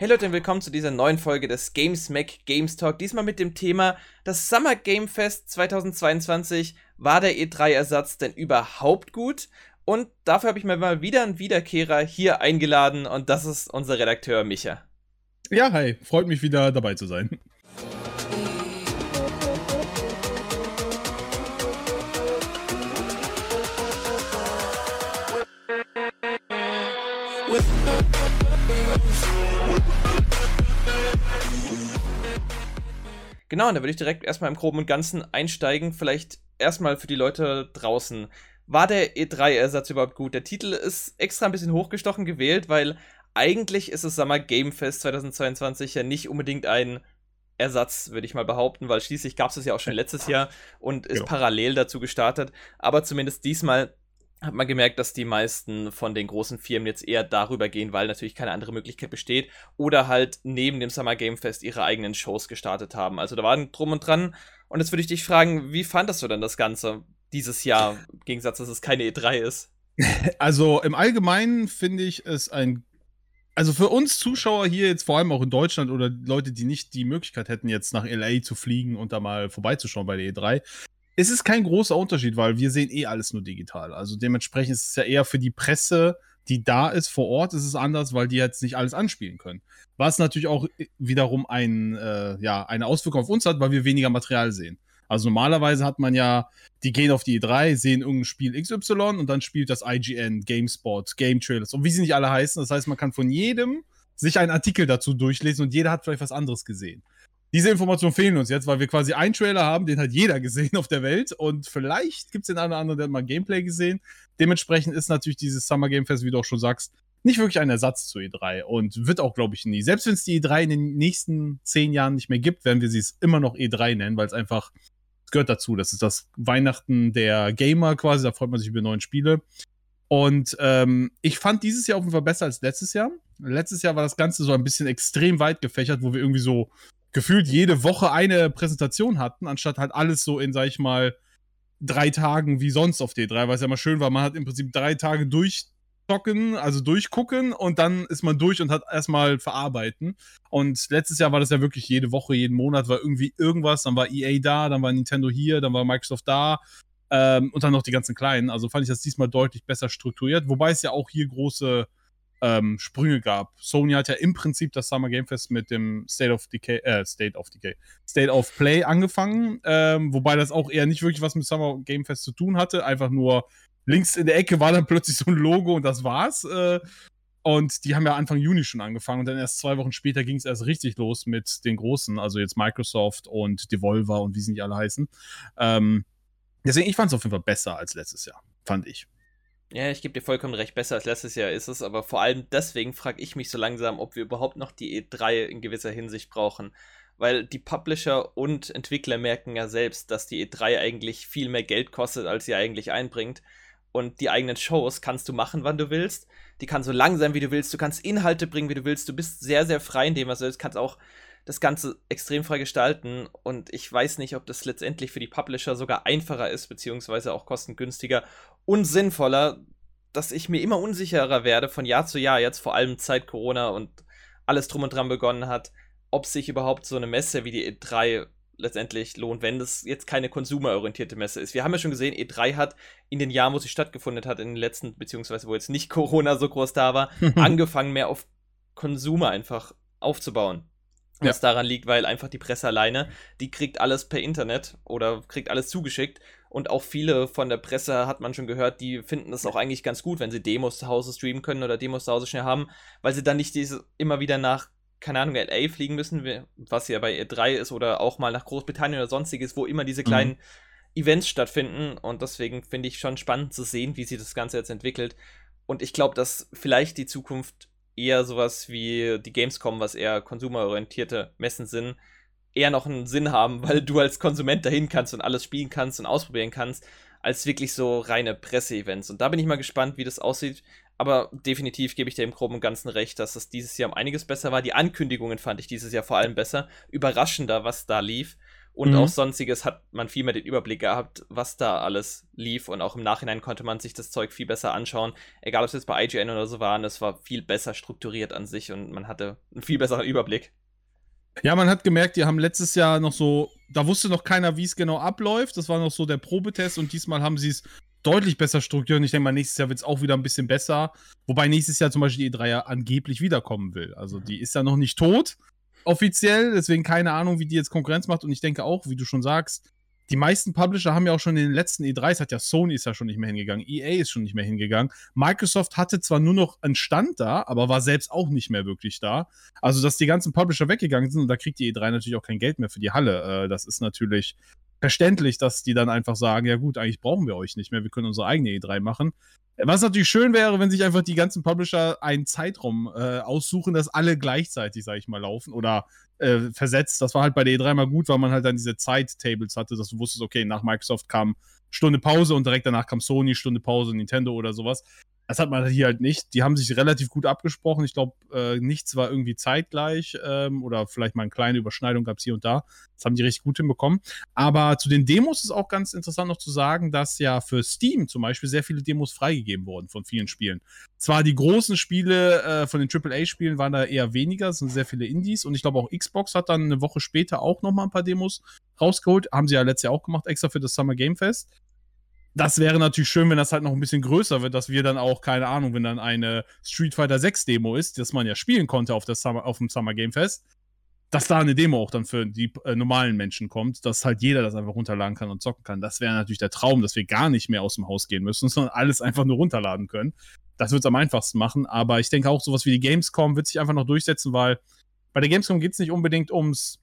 Hey Leute und willkommen zu dieser neuen Folge des Games Mac Games Talk. Diesmal mit dem Thema das Summer Game Fest 2022. War der E3-Ersatz denn überhaupt gut? Und dafür habe ich mir mal wieder einen Wiederkehrer hier eingeladen und das ist unser Redakteur Micha. Ja, hi, freut mich wieder dabei zu sein. Genau, und da würde ich direkt erstmal im Groben und Ganzen einsteigen. Vielleicht erstmal für die Leute draußen. War der E3-Ersatz überhaupt gut? Der Titel ist extra ein bisschen hochgestochen gewählt, weil eigentlich ist das Summer Game Fest 2022 ja nicht unbedingt ein Ersatz, würde ich mal behaupten, weil schließlich gab es es ja auch schon letztes Jahr und ist genau. parallel dazu gestartet. Aber zumindest diesmal hat man gemerkt, dass die meisten von den großen Firmen jetzt eher darüber gehen, weil natürlich keine andere Möglichkeit besteht oder halt neben dem Summer Game Fest ihre eigenen Shows gestartet haben. Also da waren drum und dran. Und jetzt würde ich dich fragen, wie fandest du denn das Ganze dieses Jahr, im Gegensatz, dass es keine E3 ist? Also im Allgemeinen finde ich es ein also für uns Zuschauer hier jetzt vor allem auch in Deutschland oder Leute, die nicht die Möglichkeit hätten, jetzt nach LA zu fliegen und da mal vorbeizuschauen bei der E3, es ist kein großer Unterschied, weil wir sehen eh alles nur digital. Also dementsprechend ist es ja eher für die Presse, die da ist vor Ort, ist es anders, weil die jetzt nicht alles anspielen können. Was natürlich auch wiederum ein, äh, ja, eine Auswirkung auf uns hat, weil wir weniger Material sehen. Also normalerweise hat man ja, die gehen auf die E3, sehen irgendein Spiel XY und dann spielt das IGN, GameSpot, Game Trailers und wie sie nicht alle heißen. Das heißt, man kann von jedem sich einen Artikel dazu durchlesen und jeder hat vielleicht was anderes gesehen diese Informationen fehlen uns jetzt, weil wir quasi einen Trailer haben, den hat jeder gesehen auf der Welt und vielleicht gibt es den einen oder anderen, der hat mal Gameplay gesehen. Dementsprechend ist natürlich dieses Summer Game Fest, wie du auch schon sagst, nicht wirklich ein Ersatz zu E3 und wird auch, glaube ich, nie. Selbst wenn es die E3 in den nächsten zehn Jahren nicht mehr gibt, werden wir sie es immer noch E3 nennen, weil es einfach, es gehört dazu. Das ist das Weihnachten der Gamer quasi, da freut man sich über neue Spiele. Und ähm, ich fand dieses Jahr auf jeden Fall besser als letztes Jahr. Letztes Jahr war das Ganze so ein bisschen extrem weit gefächert, wo wir irgendwie so gefühlt jede Woche eine Präsentation hatten, anstatt halt alles so in, sag ich mal, drei Tagen wie sonst auf D3, weil es ja mal schön war, man hat im Prinzip drei Tage durchzocken, also durchgucken und dann ist man durch und hat erstmal verarbeiten. Und letztes Jahr war das ja wirklich jede Woche, jeden Monat war irgendwie irgendwas, dann war EA da, dann war Nintendo hier, dann war Microsoft da ähm, und dann noch die ganzen kleinen. Also fand ich das diesmal deutlich besser strukturiert, wobei es ja auch hier große ähm, Sprünge gab. Sony hat ja im Prinzip das Summer Game Fest mit dem State of Decay, äh, State of Decay, State of Play angefangen, ähm, wobei das auch eher nicht wirklich was mit Summer Game Fest zu tun hatte. Einfach nur links in der Ecke war dann plötzlich so ein Logo und das war's. Äh, und die haben ja Anfang Juni schon angefangen und dann erst zwei Wochen später ging es erst richtig los mit den großen, also jetzt Microsoft und Devolver und wie sie nicht alle heißen. Ähm, deswegen, ich fand es auf jeden Fall besser als letztes Jahr, fand ich. Ja, ich gebe dir vollkommen recht, besser als letztes Jahr ist es, aber vor allem deswegen frage ich mich so langsam, ob wir überhaupt noch die E3 in gewisser Hinsicht brauchen. Weil die Publisher und Entwickler merken ja selbst, dass die E3 eigentlich viel mehr Geld kostet, als sie eigentlich einbringt. Und die eigenen Shows kannst du machen, wann du willst. Die kannst so lang sein, wie du willst. Du kannst Inhalte bringen, wie du willst. Du bist sehr, sehr frei in dem, was du willst. Kannst auch das Ganze extrem frei gestalten. Und ich weiß nicht, ob das letztendlich für die Publisher sogar einfacher ist, beziehungsweise auch kostengünstiger und sinnvoller, dass ich mir immer unsicherer werde von Jahr zu Jahr, jetzt vor allem seit Corona und alles drum und dran begonnen hat, ob sich überhaupt so eine Messe wie die E3 letztendlich lohnt, wenn das jetzt keine konsumerorientierte Messe ist. Wir haben ja schon gesehen, E3 hat in den Jahren, wo sie stattgefunden hat, in den letzten, beziehungsweise wo jetzt nicht Corona so groß da war, angefangen mehr auf Konsumer einfach aufzubauen. Was ja. daran liegt, weil einfach die Presse alleine, die kriegt alles per Internet oder kriegt alles zugeschickt. Und auch viele von der Presse hat man schon gehört, die finden es auch eigentlich ganz gut, wenn sie Demos zu Hause streamen können oder Demos zu Hause schnell haben, weil sie dann nicht diese immer wieder nach, keine Ahnung, LA fliegen müssen, was ja bei E3 ist, oder auch mal nach Großbritannien oder sonstiges, wo immer diese kleinen mhm. Events stattfinden. Und deswegen finde ich schon spannend zu sehen, wie sich das Ganze jetzt entwickelt. Und ich glaube, dass vielleicht die Zukunft eher sowas wie die Gamescom, was eher konsumerorientierte Messen sind, eher noch einen Sinn haben, weil du als Konsument dahin kannst und alles spielen kannst und ausprobieren kannst, als wirklich so reine Presseevents. Und da bin ich mal gespannt, wie das aussieht. Aber definitiv gebe ich dir im Groben und Ganzen recht, dass das dieses Jahr um einiges besser war. Die Ankündigungen fand ich dieses Jahr vor allem besser. Überraschender, was da lief. und mhm. auch sonstiges hat man viel mehr den Überblick gehabt, was da alles lief und auch im Nachhinein konnte man sich das Zeug viel besser anschauen. Egal, ob es jetzt bei IGN oder so waren, es war viel besser strukturiert an sich und man hatte einen viel besseren Überblick. Ja, man hat gemerkt, die haben letztes Jahr noch so, da wusste noch keiner, wie es genau abläuft. Das war noch so der Probetest und diesmal haben sie es deutlich besser strukturiert. Und ich denke mal, nächstes Jahr wird es auch wieder ein bisschen besser. Wobei nächstes Jahr zum Beispiel die E3 ja angeblich wiederkommen will. Also die ist ja noch nicht tot, offiziell. Deswegen keine Ahnung, wie die jetzt Konkurrenz macht. Und ich denke auch, wie du schon sagst, die meisten Publisher haben ja auch schon in den letzten E3s, hat ja Sony ist ja schon nicht mehr hingegangen, EA ist schon nicht mehr hingegangen. Microsoft hatte zwar nur noch einen Stand da, aber war selbst auch nicht mehr wirklich da. Also, dass die ganzen Publisher weggegangen sind und da kriegt die E3 natürlich auch kein Geld mehr für die Halle. Äh, das ist natürlich verständlich, dass die dann einfach sagen, ja gut, eigentlich brauchen wir euch nicht mehr, wir können unsere eigene E3 machen. Was natürlich schön wäre, wenn sich einfach die ganzen Publisher einen Zeitraum äh, aussuchen, dass alle gleichzeitig, sag ich mal, laufen oder äh, versetzt. Das war halt bei der E3 mal gut, weil man halt dann diese Zeittables hatte, dass du wusstest, okay, nach Microsoft kam Stunde Pause und direkt danach kam Sony, Stunde Pause, Nintendo oder sowas. Das hat man hier halt nicht. Die haben sich relativ gut abgesprochen. Ich glaube, äh, nichts war irgendwie zeitgleich ähm, oder vielleicht mal eine kleine Überschneidung gab es hier und da. Das haben die richtig gut hinbekommen. Aber zu den Demos ist auch ganz interessant noch zu sagen, dass ja für Steam zum Beispiel sehr viele Demos freigegeben wurden von vielen Spielen. Zwar die großen Spiele äh, von den AAA-Spielen waren da eher weniger, es sind sehr viele Indies und ich glaube auch Xbox hat dann eine Woche später auch nochmal ein paar Demos rausgeholt. Haben sie ja letztes Jahr auch gemacht, extra für das Summer Game Fest das wäre natürlich schön, wenn das halt noch ein bisschen größer wird, dass wir dann auch, keine Ahnung, wenn dann eine Street Fighter 6 Demo ist, das man ja spielen konnte auf, das Summer, auf dem Summer Game Fest, dass da eine Demo auch dann für die äh, normalen Menschen kommt, dass halt jeder das einfach runterladen kann und zocken kann. Das wäre natürlich der Traum, dass wir gar nicht mehr aus dem Haus gehen müssen, sondern alles einfach nur runterladen können. Das wird es am einfachsten machen, aber ich denke auch, sowas wie die Gamescom wird sich einfach noch durchsetzen, weil bei der Gamescom geht es nicht unbedingt ums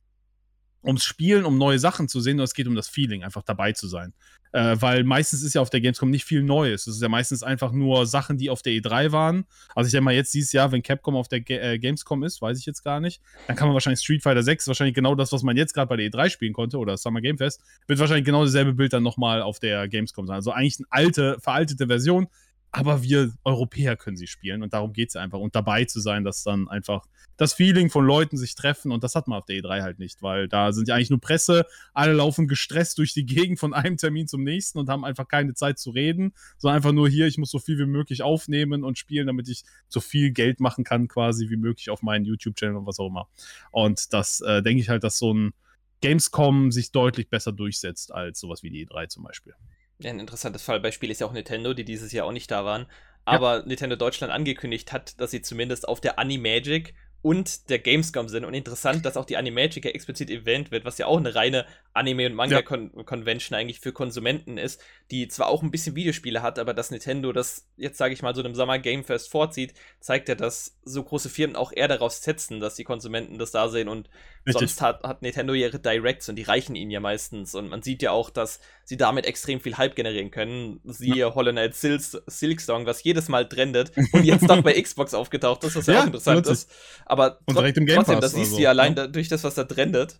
ums Spielen, um neue Sachen zu sehen, sondern es geht um das Feeling, einfach dabei zu sein. Äh, weil meistens ist ja auf der Gamescom nicht viel Neues. Es ist ja meistens einfach nur Sachen, die auf der E3 waren. Also ich denke mal, jetzt dieses Jahr, wenn Capcom auf der Ga äh, Gamescom ist, weiß ich jetzt gar nicht, dann kann man wahrscheinlich Street Fighter 6, wahrscheinlich genau das, was man jetzt gerade bei der E3 spielen konnte oder Summer Game Fest, wird wahrscheinlich genau dasselbe Bild dann nochmal auf der Gamescom sein. Also eigentlich eine alte, veraltete Version, aber wir Europäer können sie spielen und darum geht es einfach. Und dabei zu sein, dass dann einfach das Feeling von Leuten sich treffen und das hat man auf der E3 halt nicht, weil da sind ja eigentlich nur Presse, alle laufen gestresst durch die Gegend von einem Termin zum nächsten und haben einfach keine Zeit zu reden, sondern einfach nur hier, ich muss so viel wie möglich aufnehmen und spielen, damit ich so viel Geld machen kann quasi wie möglich auf meinen YouTube-Channel und was auch immer. Und das äh, denke ich halt, dass so ein Gamescom sich deutlich besser durchsetzt als sowas wie die E3 zum Beispiel. Ja, ein interessantes Fallbeispiel ist ja auch Nintendo, die dieses Jahr auch nicht da waren. Aber ja. Nintendo Deutschland angekündigt hat, dass sie zumindest auf der Animagic und der Gamescom sind. Und interessant, dass auch die Animagic ja explizit erwähnt wird, was ja auch eine reine Anime- und Manga-Convention eigentlich für Konsumenten ist, die zwar auch ein bisschen Videospiele hat, aber dass Nintendo das jetzt, sage ich mal, so einem Summer Game Fest vorzieht, zeigt ja, dass so große Firmen auch eher darauf setzen, dass die Konsumenten das da sehen. Und Richtig. sonst hat, hat Nintendo ihre Directs und die reichen ihnen ja meistens. Und man sieht ja auch, dass sie damit extrem viel Hype generieren können. Siehe ja. Hollow Knight Silk Song, was jedes Mal trendet und jetzt doch bei Xbox aufgetaucht ist, was ja, ja auch interessant ist. Aber und direkt im Game trotzdem, da siehst also, du ja allein ja. durch das, was da trendet,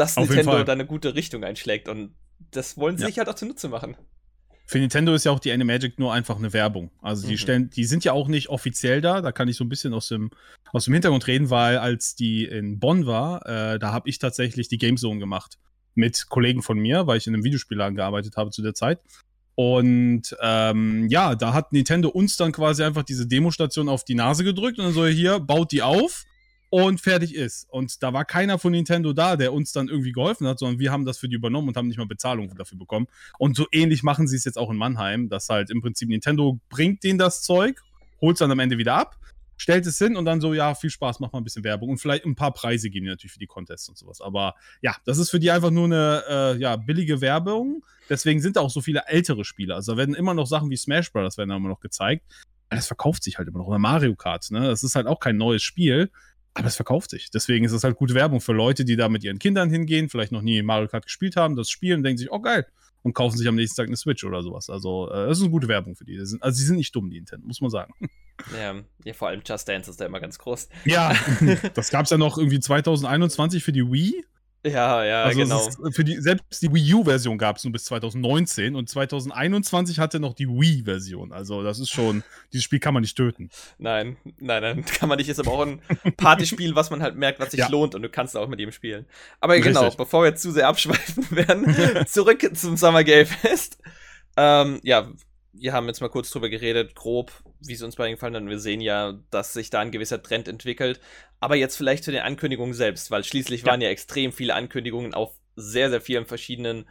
dass Auf Nintendo da eine gute Richtung einschlägt. Und das wollen sie sich halt auch zunutze machen. Für Nintendo ist ja auch die Animagic nur einfach eine Werbung. Also die mhm. stellen, die sind ja auch nicht offiziell da. Da kann ich so ein bisschen aus dem, aus dem Hintergrund reden, weil als die in Bonn war, äh, da habe ich tatsächlich die Gamezone gemacht mit Kollegen von mir, weil ich in einem Videospielladen gearbeitet habe zu der Zeit. Und ähm, ja, da hat Nintendo uns dann quasi einfach diese Demostation auf die Nase gedrückt und dann so, hier, baut die auf und fertig ist. Und da war keiner von Nintendo da, der uns dann irgendwie geholfen hat, sondern wir haben das für die übernommen und haben nicht mal Bezahlung dafür bekommen. Und so ähnlich machen sie es jetzt auch in Mannheim, dass halt im Prinzip Nintendo bringt denen das Zeug, holt es dann am Ende wieder ab, stellt es hin und dann so, ja, viel Spaß, mach mal ein bisschen Werbung und vielleicht ein paar Preise geben die natürlich für die Contests und sowas. Aber ja, das ist für die einfach nur eine äh, ja, billige Werbung. Deswegen sind da auch so viele ältere Spiele. Also da werden immer noch Sachen wie Smash Bros. werden da immer noch gezeigt. Das verkauft sich halt immer noch. Oder Mario Kart, ne? Das ist halt auch kein neues Spiel. Aber es verkauft sich. Deswegen ist es halt gute Werbung für Leute, die da mit ihren Kindern hingehen, vielleicht noch nie Mario Kart gespielt haben, das spielen, denken sich, oh geil, und kaufen sich am nächsten Tag eine Switch oder sowas. Also, äh, das ist eine gute Werbung für die. Also, sie sind nicht dumm, die Nintendo, muss man sagen. Ja, ja, vor allem Just Dance ist da immer ganz groß. Ja, das gab es ja noch irgendwie 2021 für die Wii. Ja, ja, also genau. für die, selbst die Wii U-Version gab es nur bis 2019 und 2021 hatte noch die Wii-Version. Also das ist schon, dieses Spiel kann man nicht töten. Nein, nein, nein, kann man nicht. Ist aber auch ein Partyspiel, was man halt merkt, was sich ja. lohnt und du kannst auch mit ihm spielen. Aber Richtig. genau, bevor wir jetzt zu sehr abschweifen werden, zurück zum Summer Game Fest. Ähm, ja, wir haben jetzt mal kurz drüber geredet, grob, wie es uns bei gefallen hat. Und wir sehen ja, dass sich da ein gewisser Trend entwickelt. Aber jetzt vielleicht zu den Ankündigungen selbst, weil schließlich ja. waren ja extrem viele Ankündigungen auf sehr, sehr vielen verschiedenen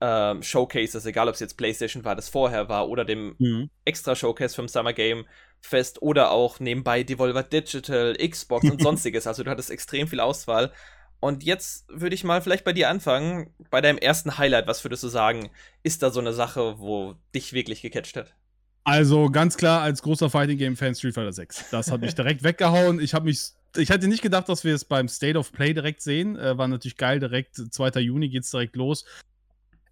ähm, Showcases, egal ob es jetzt PlayStation war, das vorher war, oder dem mhm. extra Showcase vom Summer Game Fest oder auch nebenbei Devolver Digital, Xbox und sonstiges. Also du hattest extrem viel Auswahl. Und jetzt würde ich mal vielleicht bei dir anfangen. Bei deinem ersten Highlight, was würdest du sagen, ist da so eine Sache, wo dich wirklich gecatcht hat? Also ganz klar als großer Fighting Game Fan Street Fighter 6. Das hat mich direkt weggehauen. Ich habe mich ich hatte nicht gedacht, dass wir es beim State of Play direkt sehen. Äh, war natürlich geil, direkt 2. Juni geht es direkt los.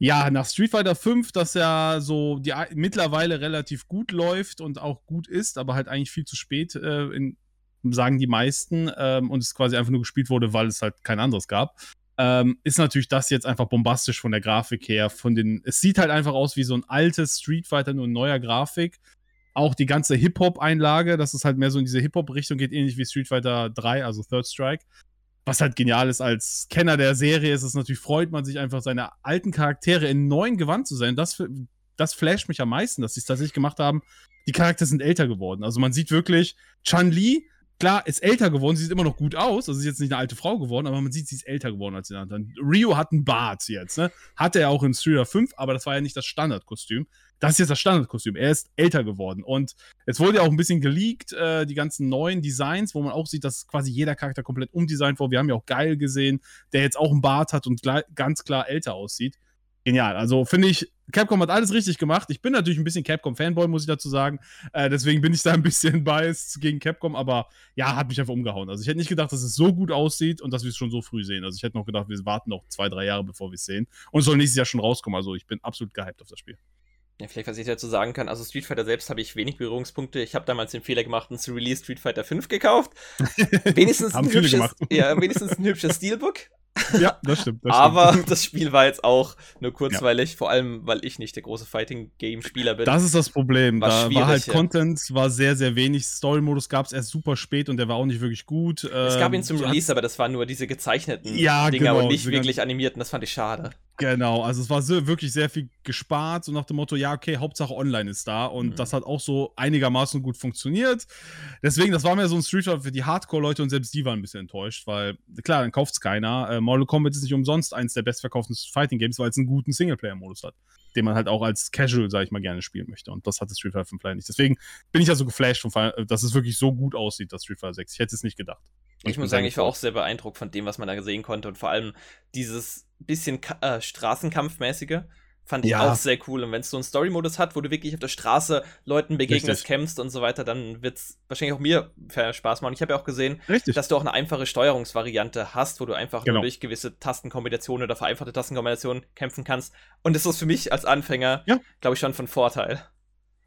Ja, nach Street Fighter 5, das ja so die, mittlerweile relativ gut läuft und auch gut ist, aber halt eigentlich viel zu spät äh, in, sagen die meisten, ähm, und es quasi einfach nur gespielt wurde, weil es halt kein anderes gab. Ähm, ist natürlich das jetzt einfach bombastisch von der Grafik her. Von den, es sieht halt einfach aus wie so ein altes Street Fighter, nur in neuer Grafik. Auch die ganze Hip-Hop-Einlage, dass es halt mehr so in diese Hip-Hop-Richtung geht, ähnlich wie Street Fighter 3, also Third Strike. Was halt genial ist, als Kenner der Serie ist es natürlich, freut man sich einfach, seine alten Charaktere in neuen Gewand zu sein. Das, das flasht mich am meisten, dass sie es tatsächlich gemacht haben. Die Charaktere sind älter geworden. Also man sieht wirklich, Chun-Li klar, ist älter geworden, sie sieht immer noch gut aus, also ist jetzt nicht eine alte Frau geworden, aber man sieht, sie ist älter geworden als die anderen. Rio hat einen Bart jetzt, ne? Hatte er auch in Street 5, aber das war ja nicht das Standardkostüm. Das ist jetzt das Standardkostüm. Er ist älter geworden. Und es wurde ja auch ein bisschen geleakt, äh, die ganzen neuen Designs, wo man auch sieht, dass quasi jeder Charakter komplett umdesignt wurde. Wir haben ja auch Geil gesehen, der jetzt auch einen Bart hat und ganz klar älter aussieht genial. Also finde ich, Capcom hat alles richtig gemacht. Ich bin natürlich ein bisschen Capcom-Fanboy, muss ich dazu sagen. Äh, deswegen bin ich da ein bisschen biased gegen Capcom, aber ja, hat mich einfach umgehauen. Also ich hätte nicht gedacht, dass es so gut aussieht und dass wir es schon so früh sehen. Also ich hätte noch gedacht, wir warten noch zwei, drei Jahre, bevor wir es sehen. Und es soll nächstes Jahr schon rauskommen. Also ich bin absolut gehypt auf das Spiel. Ja, vielleicht, was ich dazu sagen kann, also Street Fighter selbst habe ich wenig Berührungspunkte. Ich habe damals den Fehler gemacht und zu Release Street Fighter 5 gekauft. Wenigstens, ein, hübsches, ja, wenigstens ein hübsches Steelbook. Ja, das stimmt. Das Aber stimmt. das Spiel war jetzt auch nur kurzweilig, ja. vor allem, weil ich nicht der große Fighting-Game-Spieler bin. Das ist das Problem. War da war halt ja. Content, war sehr, sehr wenig. Story-Modus gab es erst super spät und der war auch nicht wirklich gut. Es gab ihn zum ähm, Release, aber das waren nur diese gezeichneten ja, Dinger genau, und nicht wirklich animierten. Das fand ich schade. Genau, also es war so, wirklich sehr viel gespart, so nach dem Motto, ja, okay, Hauptsache online ist da. Und mhm. das hat auch so einigermaßen gut funktioniert. Deswegen, das war mehr so ein Street Fighter für die Hardcore-Leute und selbst die waren ein bisschen enttäuscht, weil, klar, dann kauft es keiner. Äh, Mortal Kombat ist nicht umsonst eins der bestverkauften Fighting-Games, weil es einen guten Singleplayer-Modus hat, den man halt auch als Casual, sag ich mal, gerne spielen möchte. Und das hat das Street Fighter 5 leider nicht. Deswegen bin ich ja so geflasht, dass es wirklich so gut aussieht, das Street Fighter 6. Ich hätte es nicht gedacht. Ich, ich muss sagen, ich war auch sehr beeindruckt von dem, was man da sehen konnte und vor allem dieses bisschen äh, Straßenkampfmäßige fand ich ja. auch sehr cool. Und wenn es so einen Story-Modus hat, wo du wirklich auf der Straße Leuten begegnest, kämpfst und so weiter, dann wird es wahrscheinlich auch mir Spaß machen. Ich habe ja auch gesehen, Richtig. dass du auch eine einfache Steuerungsvariante hast, wo du einfach genau. nur durch gewisse Tastenkombinationen oder vereinfachte Tastenkombinationen kämpfen kannst. Und das ist für mich als Anfänger, ja. glaube ich, schon von Vorteil.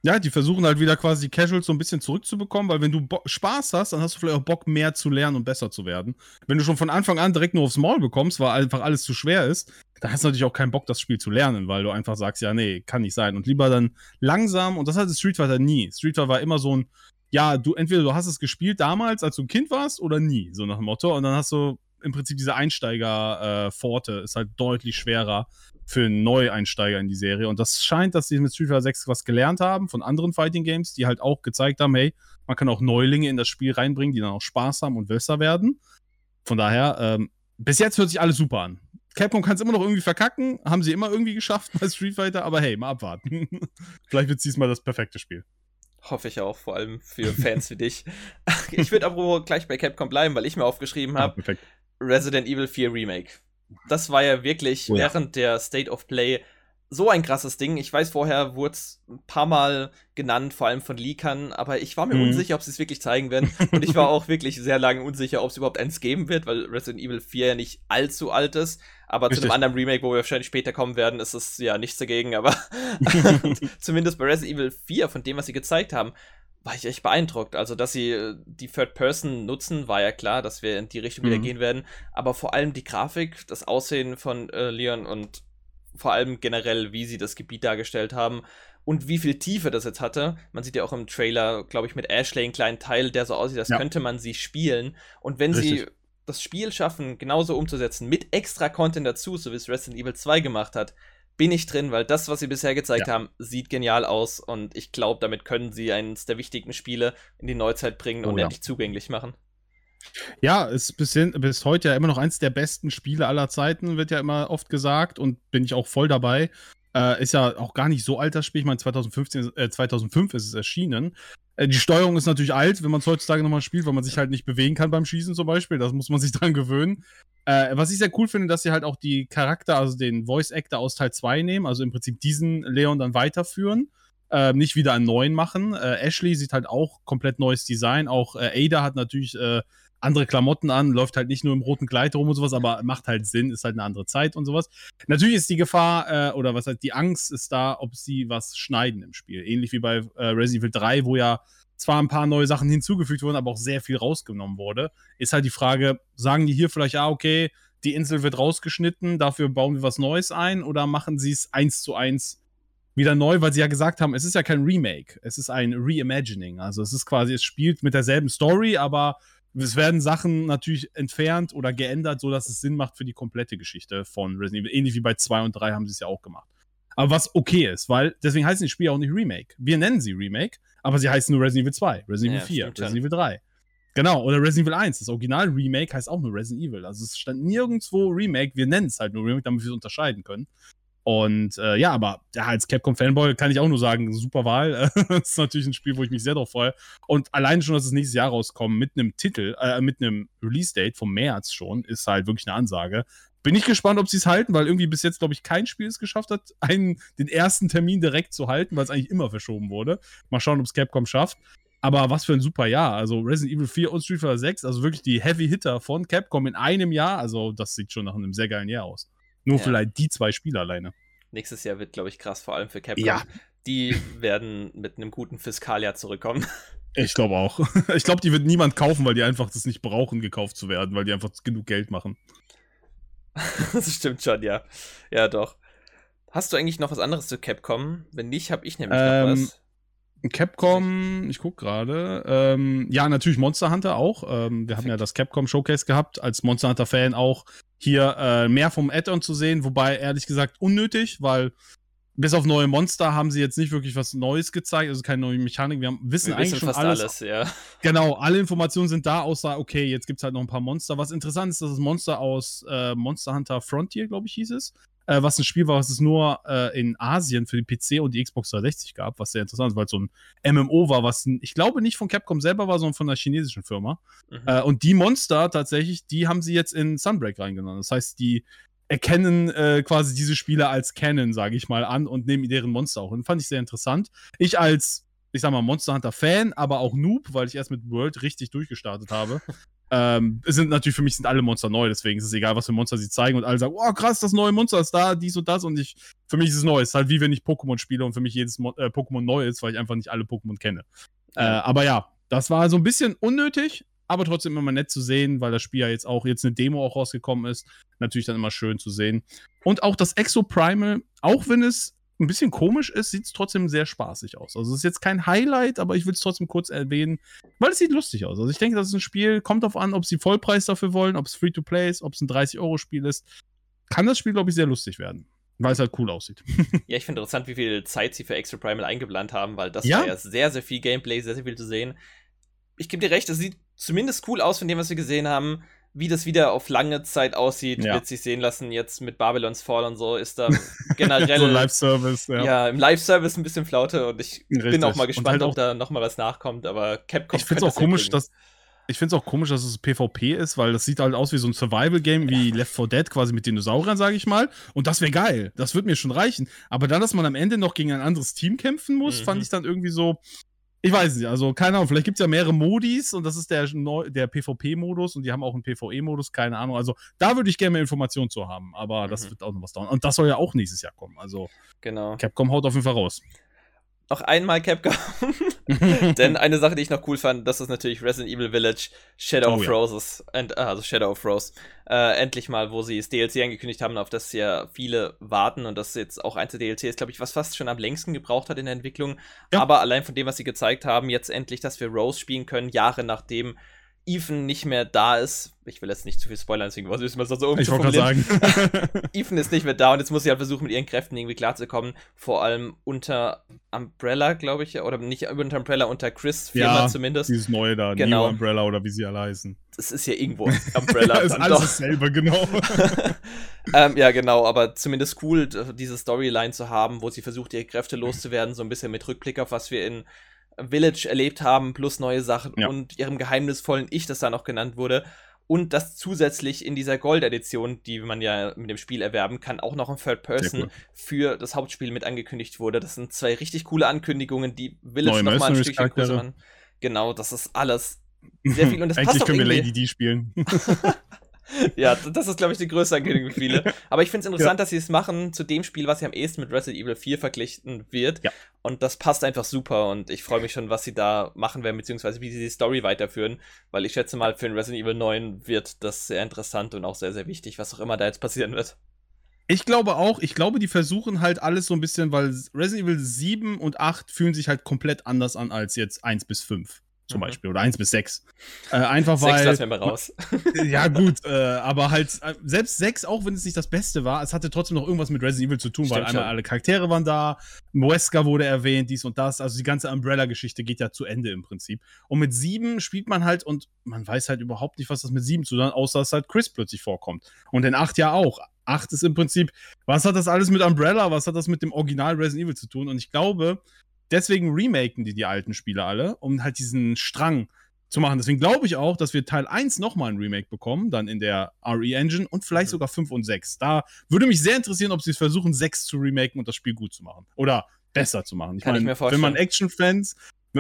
Ja, die versuchen halt wieder quasi die Casuals so ein bisschen zurückzubekommen, weil wenn du Bo Spaß hast, dann hast du vielleicht auch Bock, mehr zu lernen und besser zu werden. Wenn du schon von Anfang an direkt nur aufs Maul bekommst, weil einfach alles zu schwer ist, dann hast du natürlich auch keinen Bock, das Spiel zu lernen, weil du einfach sagst, ja, nee, kann nicht sein. Und lieber dann langsam, und das hatte Street Fighter nie. Street Fighter war immer so ein, ja, du entweder du hast es gespielt damals, als du ein Kind warst, oder nie, so nach dem Motto. Und dann hast du im Prinzip diese Einsteiger-Pforte, äh, ist halt deutlich schwerer für einen Neueinsteiger in die Serie. Und das scheint, dass sie mit Street Fighter 6 was gelernt haben von anderen Fighting Games, die halt auch gezeigt haben, hey, man kann auch Neulinge in das Spiel reinbringen, die dann auch Spaß haben und besser werden. Von daher, ähm, bis jetzt hört sich alles super an. Capcom kann es immer noch irgendwie verkacken, haben sie immer irgendwie geschafft bei Street Fighter, aber hey, mal abwarten. Vielleicht wird es diesmal das perfekte Spiel. Hoffe ich auch, vor allem für Fans wie dich. Ich würde aber gleich bei Capcom bleiben, weil ich mir aufgeschrieben habe: ah, Resident Evil 4 Remake das war ja wirklich oh ja. während der State of Play so ein krasses Ding. Ich weiß, vorher wurde es ein paar Mal genannt, vor allem von Leakern, aber ich war mir mhm. unsicher, ob sie es wirklich zeigen werden. Und ich war auch wirklich sehr lange unsicher, ob es überhaupt eins geben wird, weil Resident Evil 4 ja nicht allzu alt ist. Aber Richtig. zu einem anderen Remake, wo wir wahrscheinlich später kommen werden, ist es ja nichts dagegen. Aber zumindest bei Resident Evil 4, von dem, was sie gezeigt haben, war ich echt beeindruckt. Also, dass sie äh, die Third Person nutzen, war ja klar, dass wir in die Richtung mhm. wieder gehen werden. Aber vor allem die Grafik, das Aussehen von äh, Leon und vor allem generell, wie sie das Gebiet dargestellt haben und wie viel Tiefe das jetzt hatte. Man sieht ja auch im Trailer, glaube ich, mit Ashley einen kleinen Teil, der so aussieht, als ja. könnte man sie spielen. Und wenn Richtig. sie das Spiel schaffen, genauso umzusetzen, mit extra Content dazu, so wie es Resident Evil 2 gemacht hat, bin ich drin, weil das, was sie bisher gezeigt ja. haben, sieht genial aus und ich glaube, damit können sie eines der wichtigen Spiele in die Neuzeit bringen oh, und ja. endlich zugänglich machen. Ja, ist bis, hin, bis heute ja immer noch eins der besten Spiele aller Zeiten, wird ja immer oft gesagt und bin ich auch voll dabei. Äh, ist ja auch gar nicht so alt das Spiel. Ich meine, 2015, äh, 2005 ist es erschienen. Äh, die Steuerung ist natürlich alt, wenn man es heutzutage nochmal spielt, weil man sich halt nicht bewegen kann beim Schießen zum Beispiel. Das muss man sich dran gewöhnen. Äh, was ich sehr cool finde, dass sie halt auch die Charakter, also den Voice Actor aus Teil 2 nehmen, also im Prinzip diesen Leon dann weiterführen. Äh, nicht wieder einen neuen machen. Äh, Ashley sieht halt auch komplett neues Design. Auch äh, Ada hat natürlich äh, andere Klamotten an, läuft halt nicht nur im roten Kleid rum und sowas, aber macht halt Sinn, ist halt eine andere Zeit und sowas. Natürlich ist die Gefahr, äh, oder was halt die Angst ist da, ob sie was schneiden im Spiel. Ähnlich wie bei Resident Evil 3, wo ja zwar ein paar neue Sachen hinzugefügt wurden, aber auch sehr viel rausgenommen wurde. Ist halt die Frage, sagen die hier vielleicht, ah, okay, die Insel wird rausgeschnitten, dafür bauen wir was Neues ein, oder machen sie es eins zu eins wieder neu, weil sie ja gesagt haben, es ist ja kein Remake, es ist ein Reimagining. Also es ist quasi, es spielt mit derselben Story, aber es werden Sachen natürlich entfernt oder geändert, sodass es Sinn macht für die komplette Geschichte von Resident Evil. Ähnlich wie bei 2 und 3 haben sie es ja auch gemacht. Aber was okay ist, weil deswegen heißen die Spiele auch nicht Remake. Wir nennen sie Remake, aber sie heißen nur Resident Evil 2, Resident Evil 4, Resident Evil 3. Genau, oder Resident Evil 1. Das Original Remake heißt auch nur Resident Evil. Also es stand nirgendwo Remake. Wir nennen es halt nur Remake, damit wir es unterscheiden können. Und äh, ja, aber ja, als Capcom-Fanboy kann ich auch nur sagen, super Wahl. das ist natürlich ein Spiel, wo ich mich sehr drauf freue. Und allein schon, dass es nächstes Jahr rauskommt mit einem Titel, äh, mit einem Release-Date vom März schon, ist halt wirklich eine Ansage. Bin ich gespannt, ob sie es halten, weil irgendwie bis jetzt, glaube ich, kein Spiel es geschafft hat, einen, den ersten Termin direkt zu halten, weil es eigentlich immer verschoben wurde. Mal schauen, ob es Capcom schafft. Aber was für ein super Jahr. Also Resident Evil 4 und Street Fighter 6, also wirklich die Heavy Hitter von Capcom in einem Jahr. Also das sieht schon nach einem sehr geilen Jahr aus. Nur ja. vielleicht die zwei Spiele alleine. Nächstes Jahr wird, glaube ich, krass, vor allem für Capcom. Ja. Die werden mit einem guten Fiskaljahr zurückkommen. Ich glaube auch. Ich glaube, die wird niemand kaufen, weil die einfach das nicht brauchen, gekauft zu werden, weil die einfach genug Geld machen. das stimmt schon, ja. Ja, doch. Hast du eigentlich noch was anderes zu Capcom? Wenn nicht, habe ich nämlich ähm, noch was. Capcom, ich gucke gerade. Ähm, ja, natürlich Monster Hunter auch. Ähm, wir haben ja das Capcom Showcase gehabt, als Monster Hunter Fan auch hier äh, mehr vom Add-on zu sehen, wobei ehrlich gesagt unnötig, weil bis auf neue Monster haben sie jetzt nicht wirklich was Neues gezeigt, also keine neue Mechanik. Wir haben, wissen Wir eigentlich wissen schon alles. alles ja. Genau, alle Informationen sind da, außer, okay, jetzt gibt es halt noch ein paar Monster. Was interessant ist, dass das Monster aus äh, Monster Hunter Frontier, glaube ich, hieß es, äh, was ein Spiel war, was es nur äh, in Asien für die PC und die Xbox 360 gab, was sehr interessant ist, weil es so ein MMO war, was ich glaube nicht von Capcom selber war, sondern von einer chinesischen Firma. Mhm. Äh, und die Monster tatsächlich, die haben sie jetzt in Sunbreak reingenommen. Das heißt, die erkennen äh, quasi diese Spiele als Canon, sage ich mal, an und nehmen deren Monster auch. Und fand ich sehr interessant. Ich als, ich sag mal, Monster Hunter Fan, aber auch Noob, weil ich erst mit World richtig durchgestartet habe, ähm, sind natürlich für mich sind alle Monster neu, deswegen ist es egal, was für Monster sie zeigen und alle sagen, oh krass, das neue Monster ist da, dies und das und ich, für mich ist es neu. Es ist halt wie wenn ich Pokémon spiele und für mich jedes Mo äh, Pokémon neu ist, weil ich einfach nicht alle Pokémon kenne. Äh, aber ja, das war so ein bisschen unnötig, aber trotzdem immer nett zu sehen, weil das Spiel ja jetzt auch jetzt eine Demo auch rausgekommen ist. Natürlich dann immer schön zu sehen. Und auch das Exo Primal, auch wenn es ein bisschen komisch ist, sieht es trotzdem sehr spaßig aus. Also es ist jetzt kein Highlight, aber ich will es trotzdem kurz erwähnen, weil es sieht lustig aus. Also ich denke, das ist ein Spiel, kommt darauf an, ob sie Vollpreis dafür wollen, ob es Free-to-Play ist, ob es ein 30-Euro-Spiel ist. Kann das Spiel, glaube ich, sehr lustig werden. Weil es halt cool aussieht. ja, ich finde interessant, wie viel Zeit sie für Extra Primal eingeplant haben, weil das ja? war ja sehr, sehr viel Gameplay, sehr, sehr viel zu sehen. Ich gebe dir recht, es sieht zumindest cool aus von dem, was wir gesehen haben wie das wieder auf lange Zeit aussieht, ja. wird sich sehen lassen. Jetzt mit Babylons Fall und so ist da generell. so Live-Service, ja. Ja, im Live-Service ein bisschen Flaute und ich Richtig. bin auch mal gespannt, halt auch, ob da nochmal was nachkommt. Aber Capcom. Ich finde es auch komisch, dass. Ich finde es auch komisch, dass es PvP ist, weil das sieht halt aus wie so ein Survival-Game wie Left 4 Dead, quasi mit Dinosauriern, sage ich mal. Und das wäre geil. Das würde mir schon reichen. Aber dann, dass man am Ende noch gegen ein anderes Team kämpfen muss, mhm. fand ich dann irgendwie so, ich weiß nicht, also keine Ahnung, vielleicht gibt es ja mehrere Modis und das ist der, der PvP-Modus und die haben auch einen PvE-Modus, keine Ahnung. Also da würde ich gerne mehr Informationen zu haben, aber mhm. das wird auch noch was dauern. Und das soll ja auch nächstes Jahr kommen. Also genau. Capcom haut auf jeden Fall raus. Noch einmal Capcom. Denn eine Sache, die ich noch cool fand, das ist natürlich Resident Evil Village Shadow oh, of ja. Roses. And, also Shadow of Rose. Äh, endlich mal, wo sie das DLC angekündigt haben, auf das ja viele warten und das jetzt auch eins der DLCs, glaube ich, was fast schon am längsten gebraucht hat in der Entwicklung. Ja. Aber allein von dem, was sie gezeigt haben, jetzt endlich, dass wir Rose spielen können, Jahre nachdem Ethan nicht mehr da ist. Ich will jetzt nicht zu viel spoilern, deswegen was ist man so irgendwie Ich wollte gerade sagen. Ethan ist nicht mehr da und jetzt muss sie halt versuchen, mit ihren Kräften irgendwie klarzukommen. Vor allem unter Umbrella, glaube ich, oder nicht unter Umbrella, unter Chris Firma ja, zumindest. Dieses neue da, genau. New Umbrella oder wie sie alle heißen. Das ist ja irgendwo Umbrella. ist alles dasselbe, genau. ähm, ja, genau, aber zumindest cool, diese Storyline zu haben, wo sie versucht, ihre Kräfte loszuwerden, so ein bisschen mit Rückblick auf was wir in Village erlebt haben, plus neue Sachen ja. und ihrem geheimnisvollen Ich, das da noch genannt wurde. Und das zusätzlich in dieser Gold-Edition, die man ja mit dem Spiel erwerben kann, auch noch ein Third Person cool. für das Hauptspiel mit angekündigt wurde. Das sind zwei richtig coole Ankündigungen, die Village nochmal ein Stückchen größer machen. Genau, das ist alles sehr viel und das Eigentlich passt können wir Lady D spielen. ja, das ist, glaube ich, die größte Ankündigung für viele. Aber ich finde es interessant, ja. dass sie es machen zu dem Spiel, was sie am ehesten mit Resident Evil 4 verglichen wird. Ja. Und das passt einfach super und ich freue mich schon, was sie da machen werden, beziehungsweise wie sie die Story weiterführen, weil ich schätze mal, für ein Resident Evil 9 wird das sehr interessant und auch sehr, sehr wichtig, was auch immer da jetzt passieren wird. Ich glaube auch, ich glaube, die versuchen halt alles so ein bisschen, weil Resident Evil 7 und 8 fühlen sich halt komplett anders an als jetzt 1 bis 5 zum mhm. Beispiel oder 1 bis 6. Äh, einfach weil. 6 lassen wir mal raus. ja, gut, äh, aber halt, äh, selbst 6, auch wenn es nicht das Beste war, es hatte trotzdem noch irgendwas mit Resident Evil zu tun, Stimmt weil einmal schon. alle Charaktere waren da, Muesca wurde erwähnt, dies und das, also die ganze Umbrella-Geschichte geht ja zu Ende im Prinzip. Und mit 7 spielt man halt und man weiß halt überhaupt nicht, was das mit 7 zu tun hat, außer dass halt Chris plötzlich vorkommt. Und in 8 ja auch. 8 ist im Prinzip, was hat das alles mit Umbrella, was hat das mit dem Original Resident Evil zu tun? Und ich glaube, deswegen remaken die die alten Spiele alle, um halt diesen Strang zu machen. Deswegen glaube ich auch, dass wir Teil 1 nochmal ein Remake bekommen, dann in der RE-Engine und vielleicht mhm. sogar 5 und 6. Da würde mich sehr interessieren, ob sie es versuchen, 6 zu remaken und das Spiel gut zu machen. Oder besser zu machen. Ich Kann mein, ich mir vorstellen. Wenn man Action-Fans,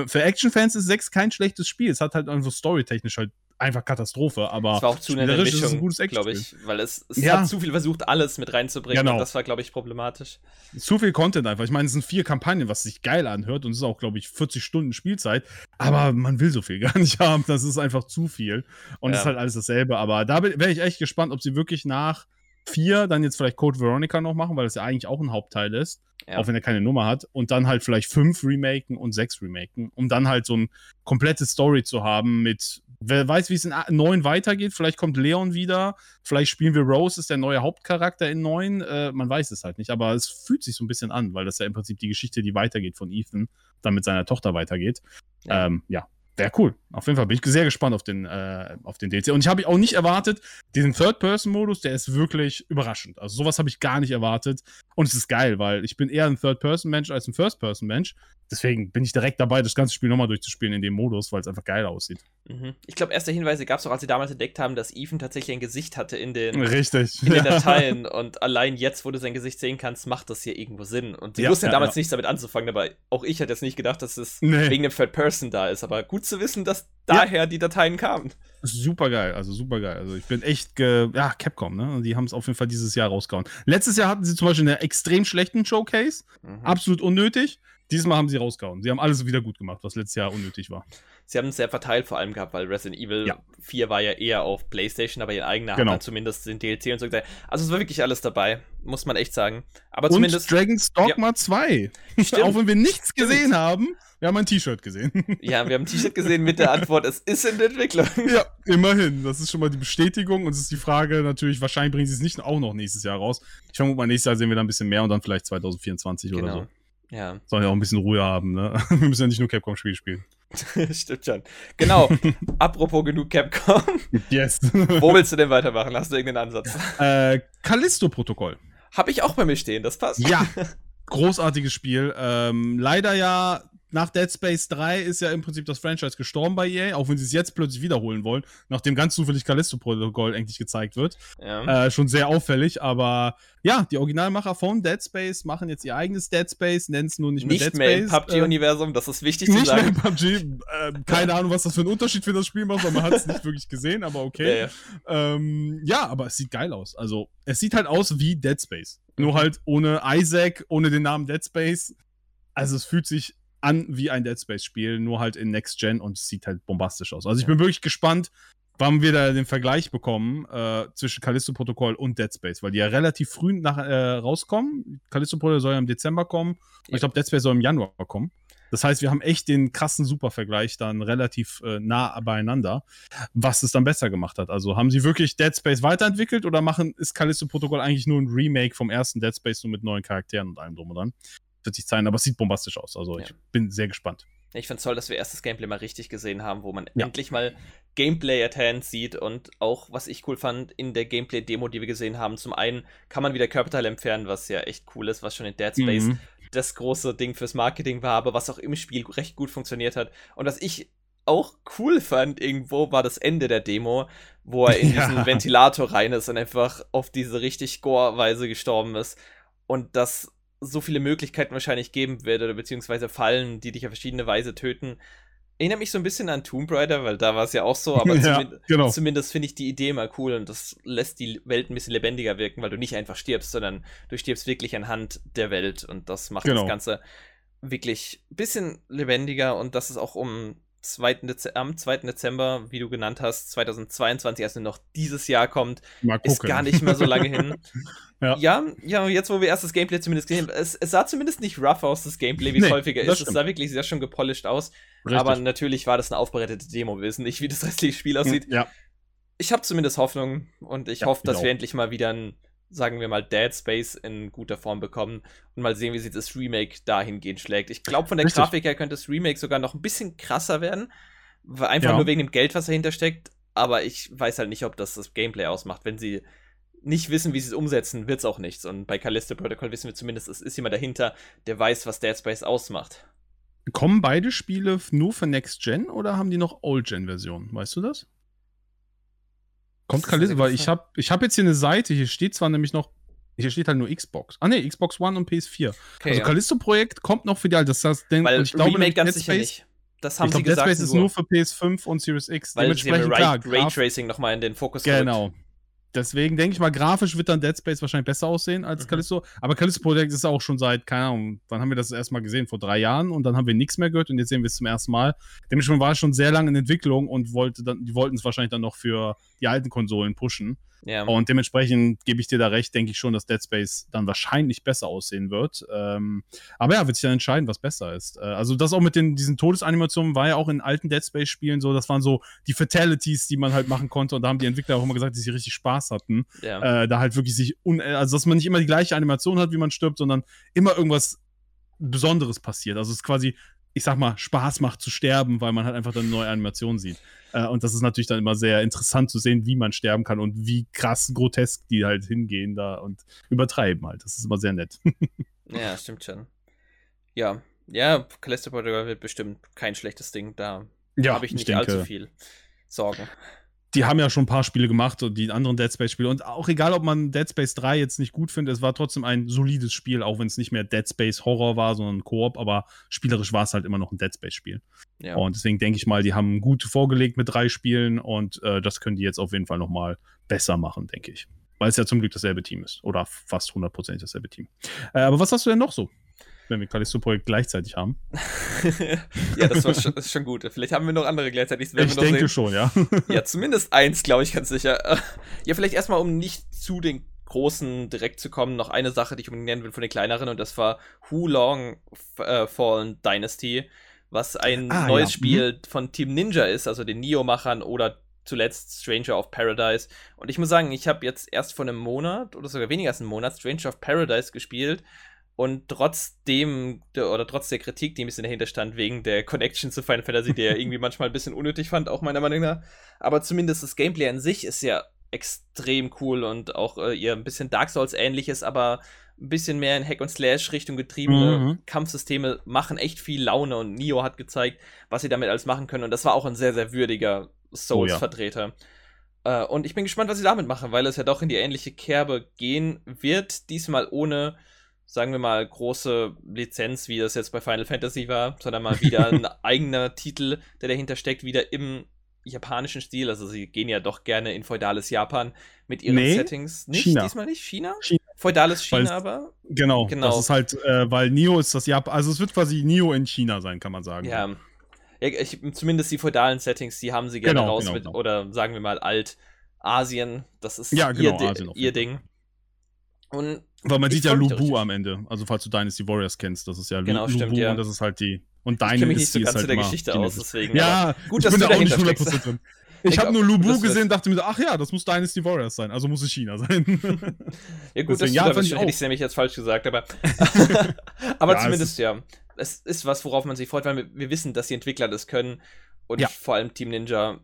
für Action-Fans ist 6 kein schlechtes Spiel. Es hat halt einfach storytechnisch halt einfach Katastrophe, aber es war auch zu eine Mischung, glaube ich, weil es, es ja. hat zu viel versucht, alles mit reinzubringen genau. und das war, glaube ich, problematisch. Zu viel Content einfach. Ich meine, es sind vier Kampagnen, was sich geil anhört und es ist auch, glaube ich, 40 Stunden Spielzeit, aber man will so viel gar nicht haben. Das ist einfach zu viel und es ja. ist halt alles dasselbe. Aber da wäre ich echt gespannt, ob sie wirklich nach vier dann jetzt vielleicht Code Veronica noch machen, weil das ja eigentlich auch ein Hauptteil ist, ja. auch wenn er keine Nummer hat, und dann halt vielleicht fünf remaken und sechs remaken, um dann halt so ein komplettes Story zu haben mit Wer weiß, wie es in 9 weitergeht. Vielleicht kommt Leon wieder. Vielleicht spielen wir Rose, ist der neue Hauptcharakter in 9. Äh, man weiß es halt nicht. Aber es fühlt sich so ein bisschen an, weil das ja im Prinzip die Geschichte, die weitergeht von Ethan, dann mit seiner Tochter weitergeht. Ja, ähm, ja wäre cool. Auf jeden Fall bin ich sehr gespannt auf den, äh, auf den DLC. Und ich habe auch nicht erwartet, diesen Third-Person-Modus, der ist wirklich überraschend. Also sowas habe ich gar nicht erwartet. Und es ist geil, weil ich bin eher ein Third-Person-Mensch als ein First-Person-Mensch. Deswegen bin ich direkt dabei, das ganze Spiel nochmal durchzuspielen in dem Modus, weil es einfach geil aussieht. Mhm. Ich glaube, erste Hinweise gab es auch, als sie damals entdeckt haben, dass Ethan tatsächlich ein Gesicht hatte in den, Richtig. In den Dateien. Und allein jetzt, wo du sein Gesicht sehen kannst, macht das hier irgendwo Sinn. Und sie ja, wussten ja, damals ja. nichts damit anzufangen, aber auch ich hätte jetzt nicht gedacht, dass es nee. wegen dem Third Person da ist. Aber gut zu wissen, dass daher die Dateien kamen. Super geil, also super geil. Also ich bin echt, ge ja, Capcom, ne? Die haben es auf jeden Fall dieses Jahr rausgehauen. Letztes Jahr hatten sie zum Beispiel einen extrem schlechten Showcase. Mhm. Absolut unnötig. Diesmal haben sie rausgehauen. Sie haben alles wieder gut gemacht, was letztes Jahr unnötig war. Sie haben es sehr verteilt vor allem gehabt, weil Resident Evil ja. 4 war ja eher auf PlayStation, aber ihr eigener genau. hat zumindest den DLC und so gesagt. Also es war wirklich alles dabei, muss man echt sagen. Aber und zumindest. Dragon's Dogma ja. 2. Stimmt. Auch wenn wir nichts Stimmt. gesehen haben, wir haben ein T-Shirt gesehen. Ja, wir haben ein T-Shirt gesehen mit der Antwort, es ist in der Entwicklung. Ja, immerhin. Das ist schon mal die Bestätigung und es ist die Frage natürlich, wahrscheinlich bringen sie es nicht auch noch nächstes Jahr raus. Ich vermute mal, nächstes Jahr sehen wir da ein bisschen mehr und dann vielleicht 2024 genau. oder so. Ja. Sollen ja auch ein bisschen Ruhe haben, ne? Wir müssen ja nicht nur Capcom-Spiele spielen. Stimmt schon. Genau. Apropos genug Capcom. Yes. Wo willst du denn weitermachen? Hast du irgendeinen Ansatz? Äh, Callisto-Protokoll. Hab ich auch bei mir stehen, das passt. Ja. Großartiges Spiel. Ähm, leider ja nach Dead Space 3 ist ja im Prinzip das Franchise gestorben bei EA, auch wenn sie es jetzt plötzlich wiederholen wollen, nachdem ganz zufällig Callisto-Protokoll endlich gezeigt wird. Ja. Äh, schon sehr auffällig, aber ja, die Originalmacher von Dead Space machen jetzt ihr eigenes Dead Space, nennen es nur nicht mehr nicht Dead mehr Space. Nicht mehr im PUBG-Universum, das ist wichtig zu sagen. Nicht mehr im PUBG, äh, keine Ahnung, was das für einen Unterschied für das Spiel macht, weil man hat es nicht wirklich gesehen, aber okay. Ja, ja. Ähm, ja, aber es sieht geil aus. Also, es sieht halt aus wie Dead Space. Nur halt ohne Isaac, ohne den Namen Dead Space also es fühlt sich an wie ein Dead Space-Spiel, nur halt in Next Gen und es sieht halt bombastisch aus. Also ich bin wirklich gespannt, wann wir da den Vergleich bekommen äh, zwischen Callisto-Protokoll und Dead Space, weil die ja relativ früh nach, äh, rauskommen. Callisto-Protokoll soll ja im Dezember kommen. Ja. Ich glaube, Dead Space soll im Januar kommen. Das heißt, wir haben echt den krassen Supervergleich dann relativ äh, nah beieinander, was es dann besser gemacht hat. Also haben sie wirklich Dead Space weiterentwickelt oder machen, ist Callisto-Protokoll eigentlich nur ein Remake vom ersten Dead Space nur mit neuen Charakteren und allem drum und dran? Wird sich zeigen, aber es sieht bombastisch aus. Also ja. ich bin sehr gespannt. Ich finde es toll, dass wir erstes Gameplay mal richtig gesehen haben, wo man ja. endlich mal Gameplay at hand sieht und auch, was ich cool fand, in der Gameplay-Demo, die wir gesehen haben, zum einen kann man wieder Körperteile entfernen, was ja echt cool ist, was schon in Dead Space mhm das große Ding fürs Marketing war, aber was auch im Spiel recht gut funktioniert hat. Und was ich auch cool fand irgendwo, war das Ende der Demo, wo er in ja. diesen Ventilator rein ist und einfach auf diese richtig Gore-Weise gestorben ist. Und das so viele Möglichkeiten wahrscheinlich geben wird, oder beziehungsweise Fallen, die dich auf verschiedene Weise töten, Erinnert mich so ein bisschen an Tomb Raider, weil da war es ja auch so, aber ja, zumindest, genau. zumindest finde ich die Idee mal cool und das lässt die Welt ein bisschen lebendiger wirken, weil du nicht einfach stirbst, sondern du stirbst wirklich anhand der Welt und das macht genau. das Ganze wirklich ein bisschen lebendiger und das ist auch um 2. am 2. Dezember, wie du genannt hast, 2022, also noch dieses Jahr kommt, ist gar nicht mehr so lange hin. ja. ja. ja, jetzt wo wir erst das Gameplay zumindest gesehen haben, es, es sah zumindest nicht rough aus, das Gameplay, wie es nee, häufiger ist. Stimmt. Es sah wirklich sehr schon gepolished aus. Richtig. Aber natürlich war das eine aufbereitete Demo. Wir wissen nicht, wie das restliche Spiel aussieht. Ja. Ich habe zumindest Hoffnung und ich ja, hoffe, dass wir endlich mal wieder ein sagen wir mal, Dead Space in guter Form bekommen und mal sehen, wie sich das Remake dahingehend schlägt. Ich glaube, von der Richtig. Grafik her könnte das Remake sogar noch ein bisschen krasser werden. Einfach ja. nur wegen dem Geld, was dahinter steckt. Aber ich weiß halt nicht, ob das das Gameplay ausmacht. Wenn sie nicht wissen, wie sie es umsetzen, wird es auch nichts. Und bei Callisto Protocol wissen wir zumindest, es ist jemand dahinter, der weiß, was Dead Space ausmacht. Kommen beide Spiele nur für Next Gen oder haben die noch Old Gen Versionen? Weißt du das? Kommt Callisto, weil ich habe ich hab jetzt hier eine Seite, hier steht zwar nämlich noch, hier steht halt nur Xbox. Ah ne, Xbox One und PS4. Okay, also ja. Callisto-Projekt kommt noch für die alte. Das heißt, denk, weil ich glaube, Remake ganz sicher nicht. Das haben ich sie glaub, gesagt. Dead Space ist nur für PS5 und Series X. Weil sie haben Ray, Raytracing nochmal in den Fokus Genau. Gerückt deswegen denke ich mal, grafisch wird dann Dead Space wahrscheinlich besser aussehen als mhm. Callisto. Aber Callisto Projekt ist auch schon seit, keine Ahnung, wann haben wir das erstmal gesehen? Vor drei Jahren und dann haben wir nichts mehr gehört und jetzt sehen wir es zum ersten Mal. Dementsprechend war es schon sehr lange in Entwicklung und wollte dann, die wollten es wahrscheinlich dann noch für die alten Konsolen pushen. Ja. Und dementsprechend gebe ich dir da recht, denke ich schon, dass Dead Space dann wahrscheinlich besser aussehen wird. Ähm, aber ja, wird sich dann entscheiden, was besser ist. Äh, also das auch mit den, diesen Todesanimationen war ja auch in alten Dead Space-Spielen so, das waren so die Fatalities, die man halt machen konnte. Und da haben die Entwickler auch immer gesagt, dass sie richtig Spaß hatten. Ja. Äh, da halt wirklich sich, also dass man nicht immer die gleiche Animation hat, wie man stirbt, sondern immer irgendwas Besonderes passiert. Also es ist quasi ich sag mal, Spaß macht zu sterben, weil man halt einfach dann eine neue Animation sieht. Äh, und das ist natürlich dann immer sehr interessant zu sehen, wie man sterben kann und wie krass grotesk die halt hingehen da und übertreiben halt. Das ist immer sehr nett. ja, stimmt schon. Ja, ja, Callisto Protocol wird bestimmt kein schlechtes Ding. Da ja, habe ich nicht ich denke, allzu viel Sorgen die haben ja schon ein paar Spiele gemacht und die anderen Dead Space-Spiele. Und auch egal, ob man Dead Space 3 jetzt nicht gut findet, es war trotzdem ein solides Spiel, auch wenn es nicht mehr Dead Space Horror war, sondern Koop, aber spielerisch war es halt immer noch ein Dead Space-Spiel. Ja. Und deswegen denke ich mal, die haben gut vorgelegt mit drei Spielen und äh, das können die jetzt auf jeden Fall nochmal besser machen, denke ich. Weil es ja zum Glück dasselbe Team ist. Oder fast 100% dasselbe Team. Äh, aber was hast du denn noch so? Wenn wir Callisto-Projekt gleichzeitig haben. ja, das, war schon, das ist schon gut. Vielleicht haben wir noch andere gleichzeitig. ich denke sehen. schon, ja. ja, zumindest eins, glaube ich, ganz sicher. Ja, vielleicht erstmal, um nicht zu den großen direkt zu kommen, noch eine Sache, die ich unbedingt nennen will von den kleineren, und das war Who Long äh, Fallen Dynasty, was ein ah, neues ja. Spiel mhm. von Team Ninja ist, also den Neo-Machern oder zuletzt Stranger of Paradise. Und ich muss sagen, ich habe jetzt erst vor einem Monat oder sogar weniger als einem Monat Stranger of Paradise gespielt und trotzdem, oder trotz der Kritik, die ein bisschen dahinter stand, wegen der Connection zu Final Fantasy, der irgendwie manchmal ein bisschen unnötig fand, auch meiner Meinung nach. Aber zumindest das Gameplay an sich ist ja extrem cool und auch äh, ihr ein bisschen Dark Souls ähnliches, aber ein bisschen mehr in Hack und Slash Richtung getriebene mhm. Kampfsysteme machen echt viel Laune und Nio hat gezeigt, was sie damit alles machen können und das war auch ein sehr, sehr würdiger Souls-Vertreter. Oh, ja. äh, und ich bin gespannt, was sie damit machen, weil es ja doch in die ähnliche Kerbe gehen wird, diesmal ohne sagen wir mal, große Lizenz, wie das jetzt bei Final Fantasy war, sondern mal wieder ein eigener Titel, der dahinter steckt, wieder im japanischen Stil. Also sie gehen ja doch gerne in feudales Japan mit ihren nee, Settings. Nicht? China. Diesmal nicht? China? China. Feudales China aber? Genau, Genau. das ist halt, äh, weil Nio ist das Japan, also es wird quasi Nio in China sein, kann man sagen. Ja. ich, zumindest die feudalen Settings, die haben sie gerne Genau, raus genau, mit, genau. oder sagen wir mal Alt-Asien. Das ist Ja, genau, ihr, Di- Asien ihr Ding. Und Weil man Ich sieht ja da Lubu am Ende. Also falls du Dynasty Warriors kennst, das ist ja Genau, Lubu stimmt, ja. und das ist halt die. Und ich kenne deine mich nicht ist, so die ist ganz halt der Geschichte aus, deswegen. Ja, gut, ich dass bin du da auch nicht dahinter 100% steckst. drin. Ich Ich habe nur Lubu gesehen, dachte mir ach ja, das muss Dynasty Warriors sein, also muss es China sein. Ja, gut, Deswegen, das ja, fand ich hätte ich es nämlich jetzt falsch gesagt, aber. aber Ja, es zumindest, ja. Es ist was, worauf man sich freut, weil wir, wir wissen, dass die Entwickler das können. Und Ja. vor allem Team Ninja,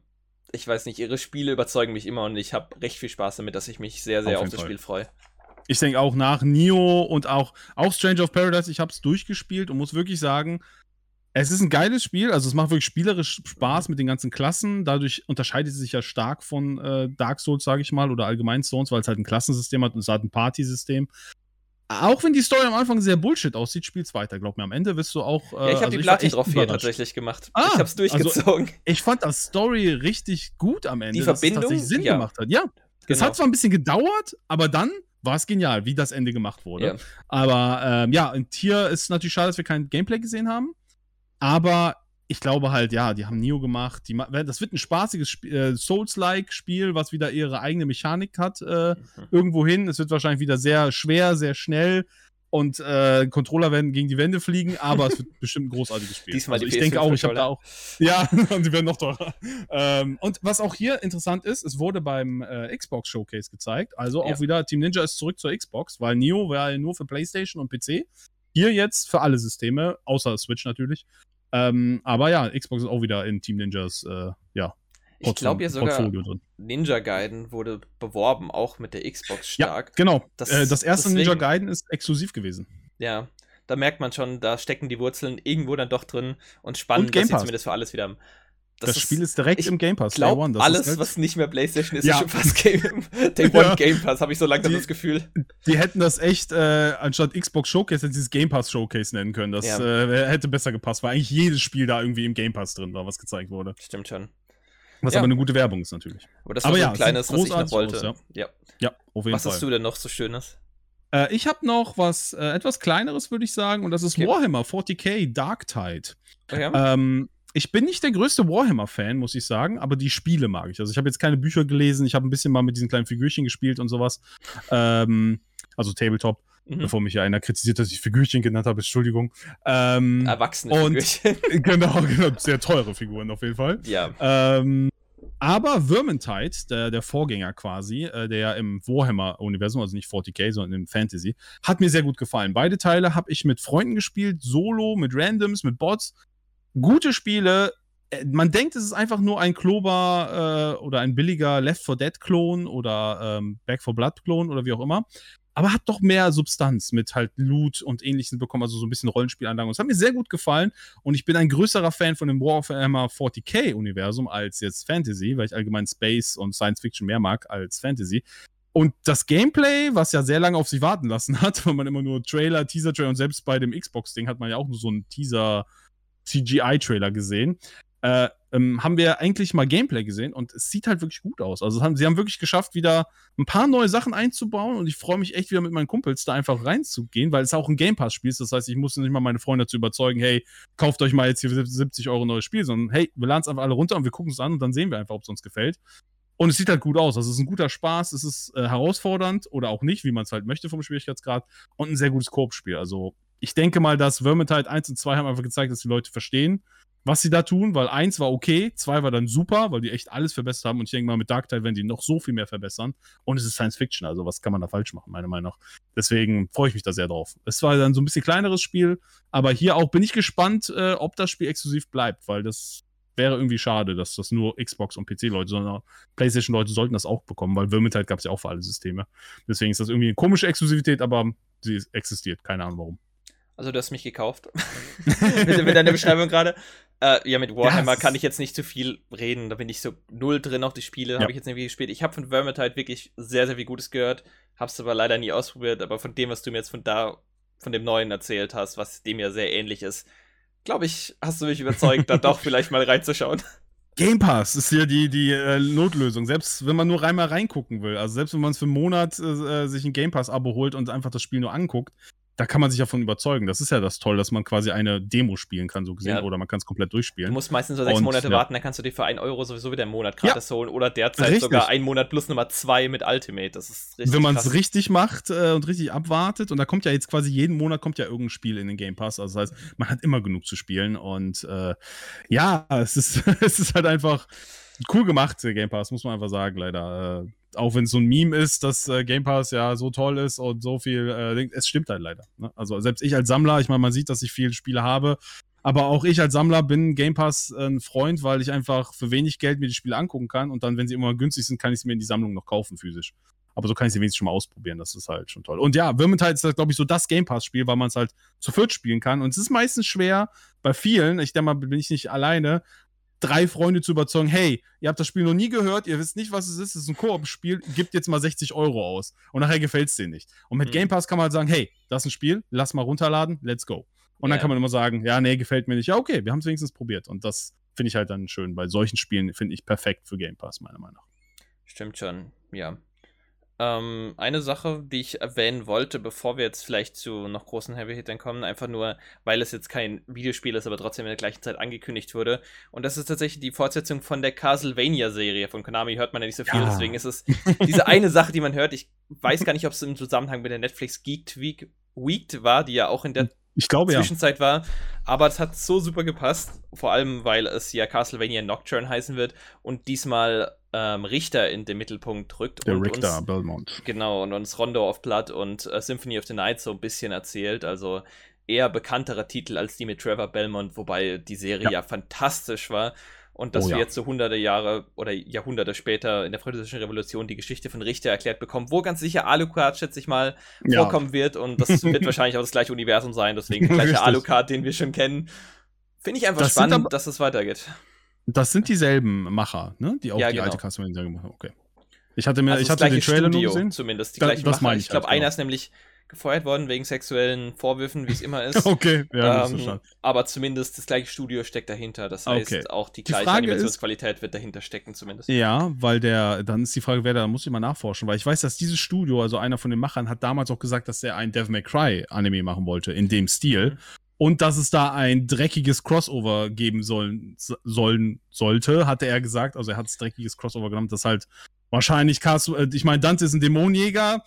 ich weiß nicht, ihre Spiele überzeugen mich immer und ich habe recht viel Spaß damit, dass ich mich sehr, sehr Auf auf, das Fall. Spiel freue. Ich denke auch nach Nio und auch, auch Stranger of Paradise, ich habe es durchgespielt und muss wirklich sagen, es ist ein geiles Spiel, also es macht wirklich spielerisch Spaß mit den ganzen Klassen. Dadurch unterscheidet es sich ja stark von äh, Dark Souls, sage ich mal, oder allgemein Stones, weil es halt ein Klassensystem hat und es hat ein Partysystem. Auch wenn die Story am Anfang sehr Bullshit aussieht, spiel's weiter. Glaub mir, am Ende wirst du auch. Äh, Ja, ich habe also die echt Platin-Trophäe überrascht. tatsächlich gemacht. Ah, ich habe es durchgezogen. Ich fand das Story richtig gut am Ende. Die dass es Verbindung? tatsächlich Sinn Ja. gemacht hat. Ja, es Genau. hat zwar ein bisschen gedauert, aber dann war es genial, wie das Ende gemacht wurde. Ja. Aber ähm, ja, und hier ist natürlich schade, dass wir kein Gameplay gesehen haben. Aber ich glaube halt, ja, die haben Neo gemacht. Die, das wird ein spaßiges Sp äh, Souls-like Spiel, was wieder ihre eigene Mechanik hat. Äh, Mhm. irgendwo hin. Es wird wahrscheinlich wieder sehr schwer, sehr schnell. Und äh, Controller werden gegen die Wände fliegen, aber es wird bestimmt ein großartiges Spiel. Diesmal also die ich denke auch, ich habe da PS5 auch. Ja, und die werden noch teurer. Ähm, und was auch hier interessant ist, es wurde beim äh, Xbox Showcase gezeigt. Also auch Ja. wieder Team Ninja ist zurück zur Xbox, weil Neo war ja nur für PlayStation und PC. Hier jetzt für alle Systeme, außer Switch natürlich. Ähm, aber ja, Xbox ist auch wieder in Team Ninjas äh, ja, Ich glaube ja sogar, Portfolio drin. Ninja Gaiden wurde beworben, auch mit der Xbox Ja, stark. genau. Das- Das, äh, das erste deswegen- Ninja Gaiden ist exklusiv gewesen. Ja, da merkt man schon, da stecken die Wurzeln irgendwo dann doch drin und spannend, Und Game dass sie zumindest für alles wieder haben. Das, Spiel ist direkt im Game Pass. Day One. Das alles, ist halt- was nicht mehr PlayStation ist, Ja. ist schon fast Game, Day One Ja. Game Pass, habe ich so langsam Die- das Gefühl. Die hätten das echt, äh, anstatt Xbox Showcase, hätten sie es Game Pass Showcase nennen können. Das Ja. äh, hätte besser gepasst, weil eigentlich jedes Spiel da irgendwie im Game Pass drin war, was gezeigt wurde. Stimmt schon. Was Ja. aber eine gute Werbung ist natürlich. Aber das Aber war so ja, ein sieht kleines, was ich noch wollte. aus, ja. Ja, auf jeden Was Fall. hast du denn noch so Schönes? Äh, ich habe noch was äh, etwas kleineres, würde ich sagen, und das ist Okay. Warhammer 40k Dark Tide. Oh ja? Ähm, ich bin nicht der größte Warhammer-Fan, muss ich sagen, aber die Spiele mag ich. Also ich habe jetzt keine Bücher gelesen, ich habe ein bisschen mal mit diesen kleinen Figürchen gespielt und sowas. Ähm, also Tabletop, Mhm. bevor mich ja einer kritisiert, dass ich Figürchen genannt habe, Entschuldigung. Ähm, Erwachsene und- Figürchen. genau, genau, sehr teure Figuren auf jeden Fall. ja. Ähm, aber Vermintide, der, der Vorgänger quasi, äh, der im Warhammer-Universum, also nicht 40k, sondern im Fantasy, hat mir sehr gut gefallen. Beide Teile habe ich mit Freunden gespielt, solo, mit Randoms, mit Bots. Gute Spiele. Äh, Man denkt, es ist einfach nur ein Klober äh, oder ein billiger Left 4 Dead-Klon oder ähm, Back 4 Blood-Klon oder wie auch immer. Aber hat doch mehr Substanz mit halt Loot und ähnlichen bekommen, also so ein bisschen Rollenspielanlagen. Und es hat mir sehr gut gefallen. Und ich bin ein größerer Fan von dem Warhammer 40k-Universum als jetzt Fantasy, weil ich allgemein Space und Science Fiction mehr mag als Fantasy. Und das Gameplay, was ja sehr lange auf sich warten lassen hat, weil man immer nur Trailer, Teaser-Trailer und selbst bei dem Xbox-Ding hat man ja auch nur so einen Teaser-CGI-Trailer gesehen, äh, ähm, haben wir eigentlich mal Gameplay gesehen und es sieht halt wirklich gut aus. Also haben, sie haben wirklich geschafft, wieder ein paar neue Sachen einzubauen und ich freue mich echt wieder mit meinen Kumpels da einfach reinzugehen, weil es auch ein Game Pass-Spiel ist. Das heißt, ich muss nicht mal meine Freunde dazu überzeugen, hey, kauft euch mal jetzt hier für 70 Euro neues Spiel, sondern hey, wir laden es einfach alle runter und wir gucken es an und dann sehen wir einfach, ob es uns gefällt. Und es sieht halt gut aus. Also es ist ein guter Spaß, es ist äh, herausfordernd oder auch nicht, wie man es halt möchte vom Schwierigkeitsgrad und ein sehr gutes Koop-Spiel. Also ich denke mal, dass Vermintide 1 und 2 haben einfach gezeigt, dass die Leute verstehen, was sie da tun, weil 1 war okay, 2 war dann super, weil die echt alles verbessert haben und ich denke mal, mit Dark Tide werden die noch so viel mehr verbessern und es ist Science Fiction, also was kann man da falsch machen, meiner Meinung nach. Deswegen freue ich mich da sehr drauf. Es war dann so ein bisschen kleineres Spiel, aber hier auch bin ich gespannt, äh, ob das Spiel exklusiv bleibt, weil das wäre irgendwie schade, dass das nur Xbox und PC-Leute, sondern PlayStation-Leute sollten das auch bekommen, weil Vermintide gab es ja auch für alle Systeme. Deswegen ist das irgendwie eine komische Exklusivität, aber sie ist- existiert. Keine Ahnung warum. Also du hast mich gekauft. mit, mit deiner Beschreibung gerade. Äh, ja, mit Warhammer es kann ich jetzt nicht zu viel reden. Da bin ich so null drin auf die Spiele. Ja. Habe ich jetzt nicht gespielt. Ich habe von Vermintide wirklich sehr, sehr viel Gutes gehört. Hab's aber leider nie ausprobiert. Aber von dem, was du mir jetzt von da, von dem Neuen erzählt hast, was dem ja sehr ähnlich ist, glaube ich, hast du mich überzeugt, da doch vielleicht mal reinzuschauen. Game Pass ist ja die, die äh, Notlösung. Selbst wenn man nur einmal reingucken will, also selbst wenn man es für einen Monat äh, sich ein Game Pass-Abo holt und einfach das Spiel nur anguckt, da kann man sich davon überzeugen. Das ist ja das Toll, dass man quasi eine Demo spielen kann, so gesehen, ja. oder man kann es komplett durchspielen. Du musst meistens nur sechs und, Monate ja. warten, dann kannst du dir für einen Euro sowieso wieder einen Monat gratis ja. holen oder derzeit richtig. sogar einen Monat plus Nummer zwei mit Ultimate. Das ist richtig Wenn man es richtig macht äh, und richtig abwartet, und da kommt ja jetzt quasi jeden Monat kommt ja irgendein Spiel in den Game Pass. Also das heißt, man hat immer genug zu spielen und äh, ja, es ist, es ist halt einfach cool gemacht, der Game Pass, muss man einfach sagen, leider. Äh, auch wenn es so ein Meme ist, dass äh, Game Pass ja so toll ist und so viel, äh, es stimmt halt leider. Ne? Also selbst ich als Sammler, ich meine, man sieht, dass ich viele Spiele habe, aber auch ich als Sammler bin Game Pass ein Freund, weil ich einfach für wenig Geld mir die Spiele angucken kann und dann, wenn sie immer günstig sind, kann ich sie mir in die Sammlung noch kaufen physisch. Aber so kann ich sie wenigstens schon mal ausprobieren, das ist halt schon toll. Und ja, Vermintide ist, glaube ich, so das Game Pass-Spiel, weil man es halt zu viert spielen kann. Und es ist meistens schwer bei vielen, ich denke mal, bin ich nicht alleine, drei Freunde zu überzeugen, hey, ihr habt das Spiel noch nie gehört, ihr wisst nicht, was es ist, es ist ein Koop-Spiel, gebt jetzt mal 60 Euro aus. Und nachher gefällt es denen nicht. Und mit mhm. Game Pass kann man halt sagen, hey, das ist ein Spiel, lass mal runterladen, let's go. Und yeah. dann kann man immer sagen, ja, nee, gefällt mir nicht. Ja, okay, wir haben es wenigstens probiert. Und das finde ich halt dann schön. Bei solchen Spielen finde ich perfekt für Game Pass, meiner Meinung nach. Stimmt schon, ja. Ähm, eine Sache, die ich erwähnen wollte, bevor wir jetzt vielleicht zu noch großen Heavy-Hittern kommen, einfach nur, weil es jetzt kein Videospiel ist, aber trotzdem in der gleichen Zeit angekündigt wurde. Und das ist tatsächlich die Fortsetzung von der Castlevania-Serie. Von Konami hört man ja nicht so viel, ja. deswegen ist es diese eine Sache, die man hört. Ich weiß gar nicht, ob es im Zusammenhang mit der Netflix Geeked Week Weeked war, die ja auch in der ich glaube, Zwischenzeit ja. war. Aber es hat so super gepasst, vor allem weil es ja Castlevania Nocturne heißen wird und diesmal ähm, Richter in den Mittelpunkt rückt. Der Richter uns, Belmont. Genau, und uns Rondo of Blood und äh, Symphony of the Night so ein bisschen erzählt. Also eher bekanntere Titel als die mit Trevor Belmont, wobei die Serie ja, ja fantastisch war. Und dass oh, wir ja. jetzt so hunderte Jahre oder Jahrhunderte später in der Französischen Revolution die Geschichte von Richter erklärt bekommen, wo ganz sicher Alucard, schätze ich mal, ja. vorkommen wird. Und das wird wahrscheinlich auch das gleiche Universum sein, deswegen der gleiche Alucard, den wir schon kennen. Finde ich einfach das spannend, dass es weitergeht. Das sind dieselben Macher, ne? Die auch ja, die genau. alte Castlevania gemacht haben. Okay. Ich hatte mir, also ich hatte den Trailer Studio, nur gesehen. Zumindest die da, gleichen das Macher. Ich, ich glaube, halt, einer ist nämlich gefeuert worden wegen sexuellen Vorwürfen, wie es immer ist. okay, ja, ähm, so Aber zumindest das gleiche Studio steckt dahinter. Das heißt, okay. auch die, die gleiche Frage Animationsqualität ist, wird dahinter stecken, zumindest. Ja, weil der, dann ist die Frage, wer da, muss ich mal nachforschen, weil ich weiß, dass dieses Studio, also einer von den Machern, hat damals auch gesagt, dass er ein Devil May Cry Anime machen wollte, in dem Stil. Und dass es da ein dreckiges Crossover geben sollen, sollen sollte, hatte er gesagt. Also er hat es dreckiges Crossover genommen, das halt wahrscheinlich Casu, äh, ich meine, Dante ist ein Dämonenjäger,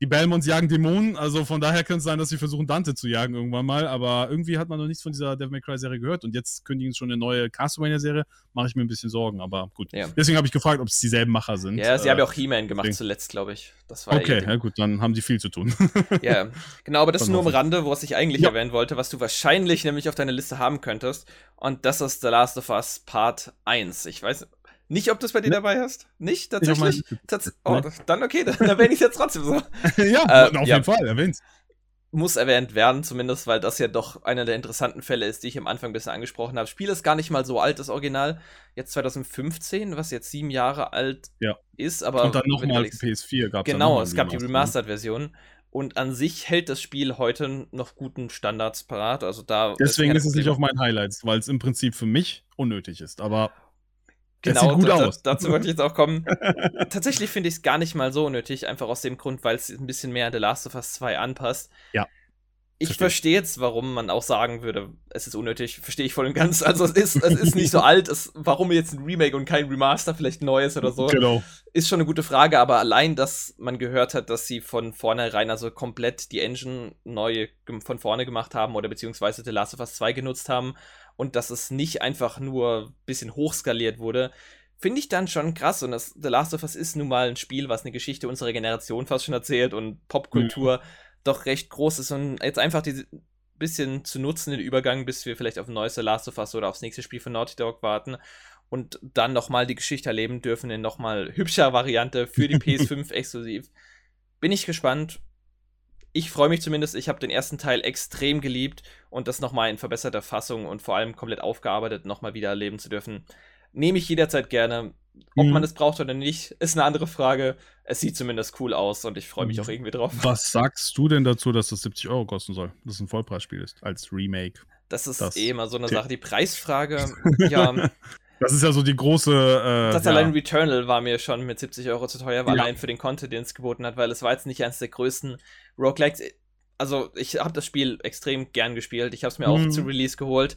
die Belmonts jagen Dämonen, also von daher könnte es sein, dass sie versuchen, Dante zu jagen irgendwann mal, aber irgendwie hat man noch nichts von dieser Devil May Cry Serie gehört und jetzt kündigen sie schon eine neue Castlevania Serie, mache ich mir ein bisschen Sorgen, aber gut. Ja. Deswegen habe ich gefragt, ob es dieselben Macher sind. Ja, sie äh, haben ja auch He-Man gemacht deswegen. zuletzt, glaube ich. okay, ja gut, dann haben sie viel zu tun. ja, genau, aber das ist nur am Rande, was ich eigentlich ja. erwähnen wollte, was du wahrscheinlich nämlich auf deiner Liste haben könntest und das ist The Last of Us Part 1. Ich weiß, nicht, ob du es bei dir ne? dabei hast? Nicht? Tatsächlich? Tats oh, ne? dann okay, dann erwähne ich es jetzt trotzdem so. ja, äh, auf ja. jeden Fall, erwähnt. Muss erwähnt werden, zumindest, weil das ja doch einer der interessanten Fälle ist, die ich am Anfang ein bisschen angesprochen habe. Spiel ist gar nicht mal so alt, das Original. Jetzt 2015, was jetzt sieben Jahre alt ja. ist, aber. Und dann nochmal PS4 gab es Genau, es gab die Remastered-Version. Und an sich hält das Spiel heute noch guten Standards parat. Also da Deswegen ist, ist es nicht auf meinen Highlights, weil es im Prinzip für mich unnötig ist. Aber Genau, sieht gut aus. dazu wollte ich jetzt auch kommen. Tatsächlich finde ich es gar nicht mal so nötig, einfach aus dem Grund, weil es ein bisschen mehr an The Last of Us 2 anpasst. Ja. Ich verstehe jetzt, warum man auch sagen würde, es ist unnötig. Verstehe ich voll und ganz. Also es ist, es ist nicht so alt. Es, warum jetzt ein Remake und kein Remaster, vielleicht neues oder so, genau. ist schon eine gute Frage. Aber allein, dass man gehört hat, dass sie von vornherein also komplett die Engine neu von vorne gemacht haben oder beziehungsweise The Last of Us 2 genutzt haben und dass es nicht einfach nur ein bisschen hochskaliert wurde, finde ich dann schon krass. Und das The Last of Us ist nun mal ein Spiel, was eine Geschichte unserer Generation fast schon erzählt und Popkultur mhm. doch recht groß ist. Und jetzt einfach diese bisschen zu nutzen, den Übergang, bis wir vielleicht auf ein neues The Last of Us oder aufs nächste Spiel von Naughty Dog warten und dann nochmal die Geschichte erleben dürfen in nochmal hübscher Variante für die PS5 exklusiv. Bin ich gespannt ich freue mich zumindest, ich habe den ersten Teil extrem geliebt und das nochmal in verbesserter Fassung und vor allem komplett aufgearbeitet nochmal wieder erleben zu dürfen. Nehme ich jederzeit gerne. Ob mhm. man es braucht oder nicht, ist eine andere Frage. Es sieht zumindest cool aus und ich freue mich mhm. auch irgendwie drauf. Was sagst du denn dazu, dass das 70 Euro kosten soll? Dass es ein Vollpreisspiel ist, als Remake. Das ist das eh immer so eine Sache. Die Preisfrage, ja, Das ist ja so die große. Äh, das ja. allein Returnal war mir schon mit 70 Euro zu teuer, weil Ja. allein für den Content, den es geboten hat, weil es war jetzt nicht eines der größten Roguelikes. Also, ich habe das Spiel extrem gern gespielt. Ich habe es mir auch Mhm. zu Release geholt.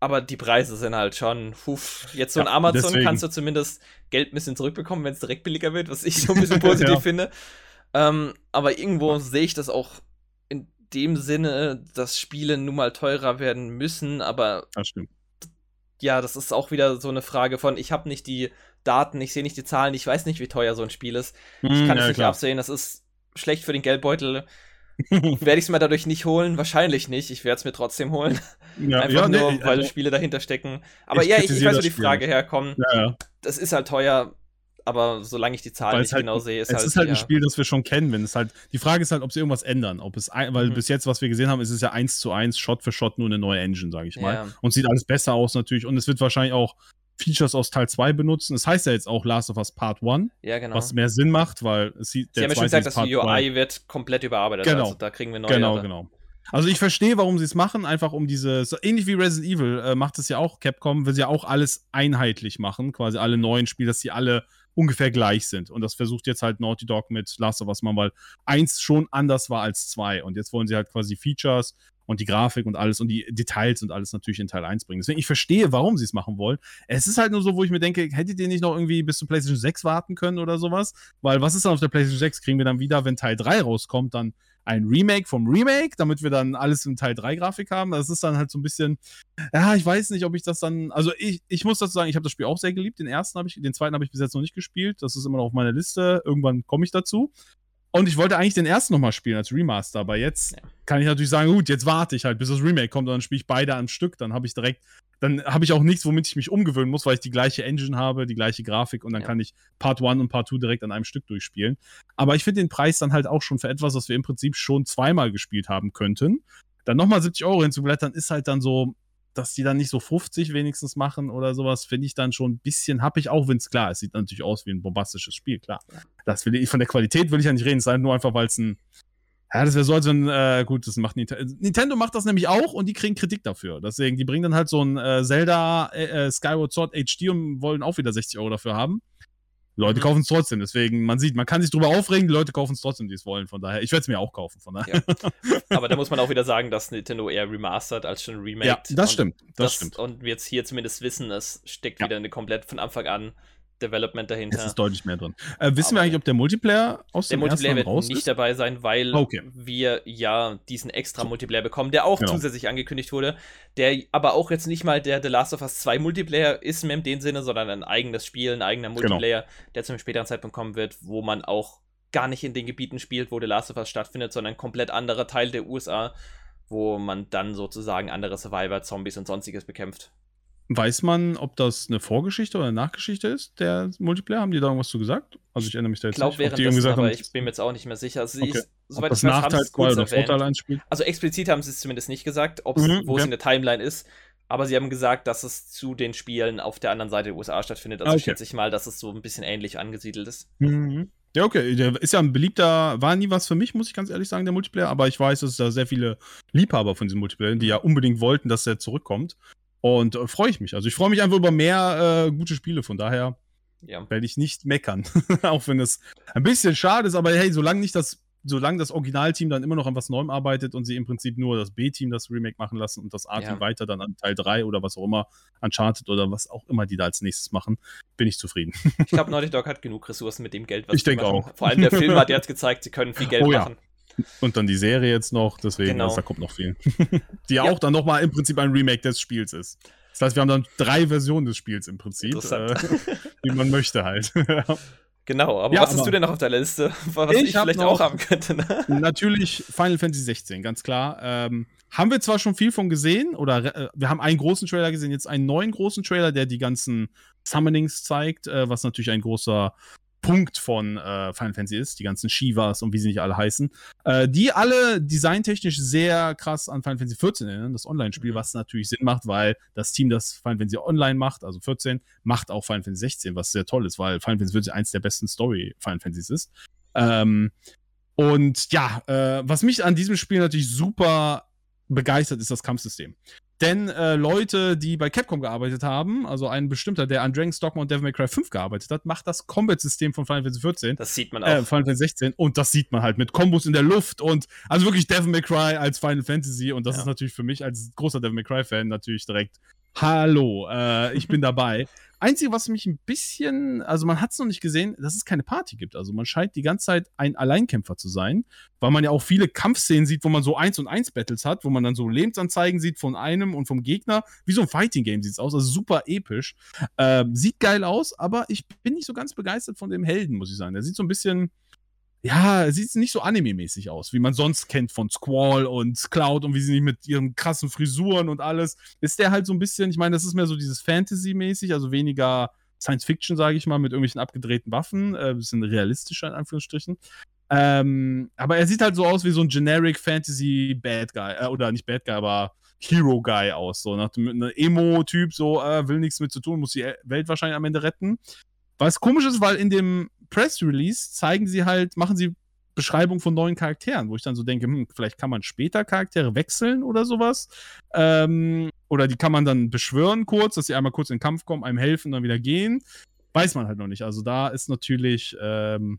Aber die Preise sind halt schon, huf. Jetzt so ein Ja, Amazon deswegen. kannst du zumindest Geld ein bisschen zurückbekommen, wenn es direkt billiger wird, was ich so ein bisschen positiv finde. Ähm, aber irgendwo sehe ich das auch in dem Sinne, dass Spiele nun mal teurer werden müssen, aber Das stimmt. Ja, das ist auch wieder so eine Frage von, ich habe nicht die Daten, ich sehe nicht die Zahlen, ich weiß nicht, wie teuer so ein Spiel ist. Ich Mhm, kann es ja, nicht klar. absehen, das ist schlecht für den Geldbeutel. Werde ich es mir dadurch nicht holen? Wahrscheinlich nicht. Ich werde es mir trotzdem holen. Ja, Einfach ja, nee, nur, weil also, Spiele dahinter stecken. Aber ja, ich, ich weiß, wo die Frage herkommt. Das ist halt teuer, aber solange ich die Zahlen Weil nicht es halt- genau sehe, ist es halt. ist halt ein Spiel, das wir schon kennen. Wenn es halt, die Frage ist halt, ob sie irgendwas ändern. Ob es ein, weil Mhm. bis jetzt, was wir gesehen haben, ist es ja eins zu eins, Shot für Shot nur eine neue Engine, sage ich mal. Ja. Und sieht alles besser aus natürlich. Und es wird wahrscheinlich auch Features aus Teil 2 benutzen. Es heißt ja jetzt auch Last of Us Part 1, Ja, genau. was mehr Sinn macht, weil es sieht Sie haben ja schon gesagt, dass die UI wird komplett überarbeitet. Genau. Also da kriegen wir neue. Genau, genau. Also ich verstehe, warum sie es machen, einfach um diese, so ähnlich wie Resident Evil äh, macht es ja auch Capcom, will sie ja auch alles einheitlich machen, quasi alle neuen Spiele, dass sie alle ungefähr gleich sind. Und das versucht jetzt halt Naughty Dog mit Last of Us mal, weil eins schon anders war als zwei. Und jetzt wollen sie halt quasi Features und die Grafik und alles und die Details und alles natürlich in Teil 1 bringen. Deswegen, ich verstehe, warum sie es machen wollen. Es ist halt nur so, wo ich mir denke, hättet ihr nicht noch irgendwie bis zur PlayStation 6 warten können oder sowas? Weil was ist dann auf der PlayStation 6? Kriegen wir dann wieder, wenn Teil 3 rauskommt, dann ein Remake vom Remake, damit wir dann alles in Teil 3 Grafik haben. Das ist dann halt so ein bisschen, ja, ich weiß nicht, ob ich das dann, also ich, ich muss dazu sagen, ich habe das Spiel auch sehr geliebt. Den ersten habe ich, den zweiten habe ich bis jetzt noch nicht gespielt. Das ist immer noch auf meiner Liste. Irgendwann komme ich dazu. Und ich wollte eigentlich den ersten nochmal spielen als Remaster, aber jetzt Ja. kann ich natürlich sagen, gut, jetzt warte ich halt, bis das Remake kommt und dann spiele ich beide am Stück. Dann habe ich direkt, dann habe ich auch nichts, womit ich mich umgewöhnen muss, weil ich die gleiche Engine habe, die gleiche Grafik und dann Ja. kann ich Part 1 und Part 2 direkt an einem Stück durchspielen. Aber ich finde den Preis dann halt auch schon für etwas, was wir im Prinzip schon zweimal gespielt haben könnten. Dann nochmal 70 Euro hinzublättern, ist halt dann so, dass die dann nicht so 50 wenigstens machen oder sowas, finde ich dann schon ein bisschen happig, auch wenn es klar, es sieht natürlich aus wie ein bombastisches Spiel, klar. Das will ich, von der Qualität will ich ja nicht reden, es ist halt nur einfach, weil es ein, ja, das wäre so, als wenn, äh, gut, das macht Nintendo. Nintendo macht das nämlich auch und die kriegen Kritik dafür. Deswegen, die bringen dann halt so ein äh, Zelda äh, äh, Skyward Sword HD und wollen auch wieder 60 Euro dafür haben. Leute Mhm. kaufen es trotzdem, deswegen, man sieht, man kann sich drüber aufregen, die Leute kaufen es trotzdem, die es wollen. Von daher, ich werde es mir auch kaufen, von daher. Aber da muss man auch wieder sagen, dass Nintendo eher remastered als schon remaked. Ja, das Und stimmt, das, Das, stimmt. Und wir jetzt hier zumindest wissen, es steckt Ja. wieder eine komplett von Anfang an Development dahinter. Es ist deutlich mehr drin. Äh, wissen Aber- wir eigentlich, ob der Multiplayer aus Der dem Multiplayer ersten wird raus nicht ist? dabei sein, weil Okay. wir ja diesen extra Multiplayer bekommen, der auch Genau. zusätzlich angekündigt wurde, der aber auch jetzt nicht mal der The Last of Us 2 Multiplayer ist mehr in dem Sinne, sondern ein eigenes Spiel, ein eigener Genau. Multiplayer, der zu einem späteren Zeitpunkt kommen wird, wo man auch gar nicht in den Gebieten spielt, wo The Last of Us stattfindet, sondern ein komplett anderer Teil der USA, wo man dann sozusagen andere Survivor, Zombies und sonstiges bekämpft. Weiß man, ob das eine Vorgeschichte oder eine Nachgeschichte ist, der Multiplayer? Haben die da irgendwas zu gesagt? Also ich erinnere mich da Ich jetzt glaube, nicht. Ob die währenddessen, irgendwie gesagt aber haben, ich bin mir jetzt auch nicht mehr sicher. Also, Okay. ich, ob soweit das ich weiß, haben Nachteil sie es kurz oder erwähnt. Vorteil einspielt. Also explizit haben sie es zumindest nicht gesagt, ob's, Mhm, wo es okay. in der Timeline ist. Aber sie haben gesagt, dass es zu den Spielen auf der anderen Seite der USA stattfindet. Also okay. schätze ich mal, dass es so ein bisschen ähnlich angesiedelt ist. Mhm. Ja, okay. Der ist ja ein beliebter, war nie was für mich, muss ich ganz ehrlich sagen, der Multiplayer. Aber ich weiß, dass es da sehr viele Liebhaber von diesem Multiplayer, die ja unbedingt wollten, dass der zurückkommt. Und äh, freue ich mich. Also ich freue mich einfach über mehr äh, gute Spiele. Von daher Ja. werde ich nicht meckern. Auch wenn es ein bisschen schade ist, aber hey, solange nicht das, solange das Originalteam dann immer noch an was Neuem arbeitet und sie im Prinzip nur das B-Team das Remake machen lassen und das A-Team Ja. weiter dann an Teil 3 oder was auch immer, Uncharted oder was auch immer die da als nächstes machen, bin ich zufrieden. Ich glaube, Naughty Dog hat genug Ressourcen mit dem Geld, was Ich denke machen. auch. Vor allem der Film hat jetzt gezeigt, sie können viel Geld Oh ja. Und dann die Serie jetzt noch, deswegen, Genau. also, da kommt noch viel. die ja auch dann nochmal im Prinzip ein Remake des Spiels ist. Das heißt, wir haben dann drei Versionen des Spiels im Prinzip, äh, wie man möchte halt. Genau, aber Ja, was hast aber- du denn noch auf der Liste, was Ich ich, vielleicht auch haben könnte? Ne? Natürlich Final Fantasy 16, ganz klar. Ähm, haben wir zwar schon viel von gesehen, oder äh, wir haben einen großen Trailer gesehen, jetzt einen neuen großen Trailer, der die ganzen Summonings zeigt, äh, was natürlich ein großer Punkt von äh, Final Fantasy ist, die ganzen Shivas und wie sie nicht alle heißen, äh, die alle designtechnisch sehr krass an Final Fantasy 14 erinnern, das Online-Spiel, Mhm. was natürlich Sinn macht, weil das Team, das Final Fantasy Online macht, also 14, macht auch Final Fantasy 16, was sehr toll ist, weil Final Fantasy 14 eins der besten Story-Final Fantasies ist. Ähm, und ja, äh, was mich an diesem Spiel natürlich super begeistert, ist das Kampfsystem. Denn äh, Leute, die bei Capcom gearbeitet haben, also ein bestimmter, der an Dragon's Dogma und Devil May Cry 5 gearbeitet hat, macht das Combat-System von Final Fantasy 14. Das sieht man Äh, auch. Final Fantasy 16 und das sieht man halt mit Kombos in der Luft und also wirklich Devil May Cry als Final Fantasy und das Ja. ist natürlich für mich als großer Devil May Cry Fan natürlich direkt Hallo, äh, ich bin dabei. Einzige, was mich ein bisschen, also man hat es noch nicht gesehen, dass es keine Party gibt. Also man scheint die ganze Zeit ein Alleinkämpfer zu sein, weil man ja auch viele Kampfszenen sieht, wo man so eins und eins Battles hat, wo man dann so Lebensanzeigen sieht von einem und vom Gegner. Wie so ein Fighting Game sieht es aus, also super episch. Ähm, sieht geil aus, aber ich bin nicht so ganz begeistert von dem Helden, muss ich sagen. Der sieht so ein bisschen, ja, sieht nicht so anime-mäßig aus, wie man sonst kennt von Squall und Cloud und wie sie nicht mit ihren krassen Frisuren und alles. Ist der halt so ein bisschen, ich meine, das ist mehr so dieses Fantasy-mäßig, also weniger Science-Fiction, sage ich mal, mit irgendwelchen abgedrehten Waffen, äh, bisschen realistischer in Anführungsstrichen. Ähm, aber er sieht halt so aus wie so ein generic Fantasy Bad Guy, äh, oder nicht Bad Guy, aber Hero Guy aus, so nach dem ne Emo-Typ, so äh, will nichts mit zu tun, muss die Welt wahrscheinlich am Ende retten. Was komisch ist, weil in dem Press Release zeigen sie halt, machen sie Beschreibung von neuen Charakteren, wo ich dann so denke, hm, vielleicht kann man später Charaktere wechseln oder sowas. Ähm, oder die kann man dann beschwören kurz, dass sie einmal kurz in den Kampf kommen, einem helfen, dann wieder gehen. Weiß man halt noch nicht. Also da ist natürlich ähm,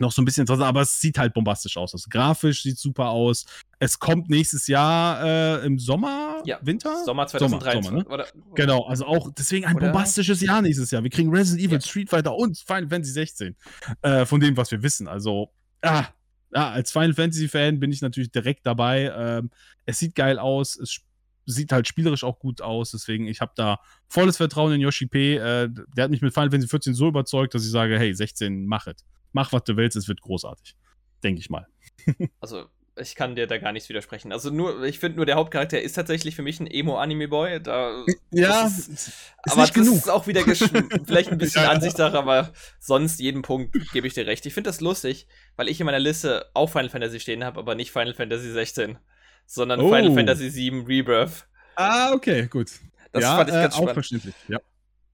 noch so ein bisschen interessant, aber es sieht halt bombastisch aus. Also grafisch sieht super aus. Es kommt nächstes Jahr äh, im Sommer, Ja, Winter? Sommer 2023. Sommer, ne? oder, Genau, also auch deswegen ein Oder? bombastisches Jahr nächstes Jahr. Wir kriegen Resident Evil, Ja. Street Fighter und Final Fantasy 16. Äh, von dem, was wir wissen. Also, ah, ja, als Final Fantasy-Fan bin ich natürlich direkt dabei. Ähm, es sieht geil aus, es sieht halt spielerisch auch gut aus. Deswegen, ich habe da volles Vertrauen in Yoshi P. Äh, der hat mich mit Final Fantasy 14 so überzeugt, dass ich sage, hey, 16, mach es. Mach, was du willst, es wird großartig. Denke ich mal. Also, ich kann dir da gar nichts widersprechen. Also, nur, ich finde nur, der Hauptcharakter ist tatsächlich für mich ein Emo-Anime-Boy. Da, das ist, ist aber nicht das genug. ist auch wieder vielleicht ein bisschen Ja, ja. Ansichtssache, aber sonst jeden Punkt gebe ich dir recht. Ich finde das lustig, weil ich in meiner Liste auch Final Fantasy stehen habe, aber nicht Final Fantasy 16, sondern Oh. Final Fantasy 7 Rebirth. Ah, okay, gut. Das ja, fand ich äh, ganz auch spannend. verständlich. Ja.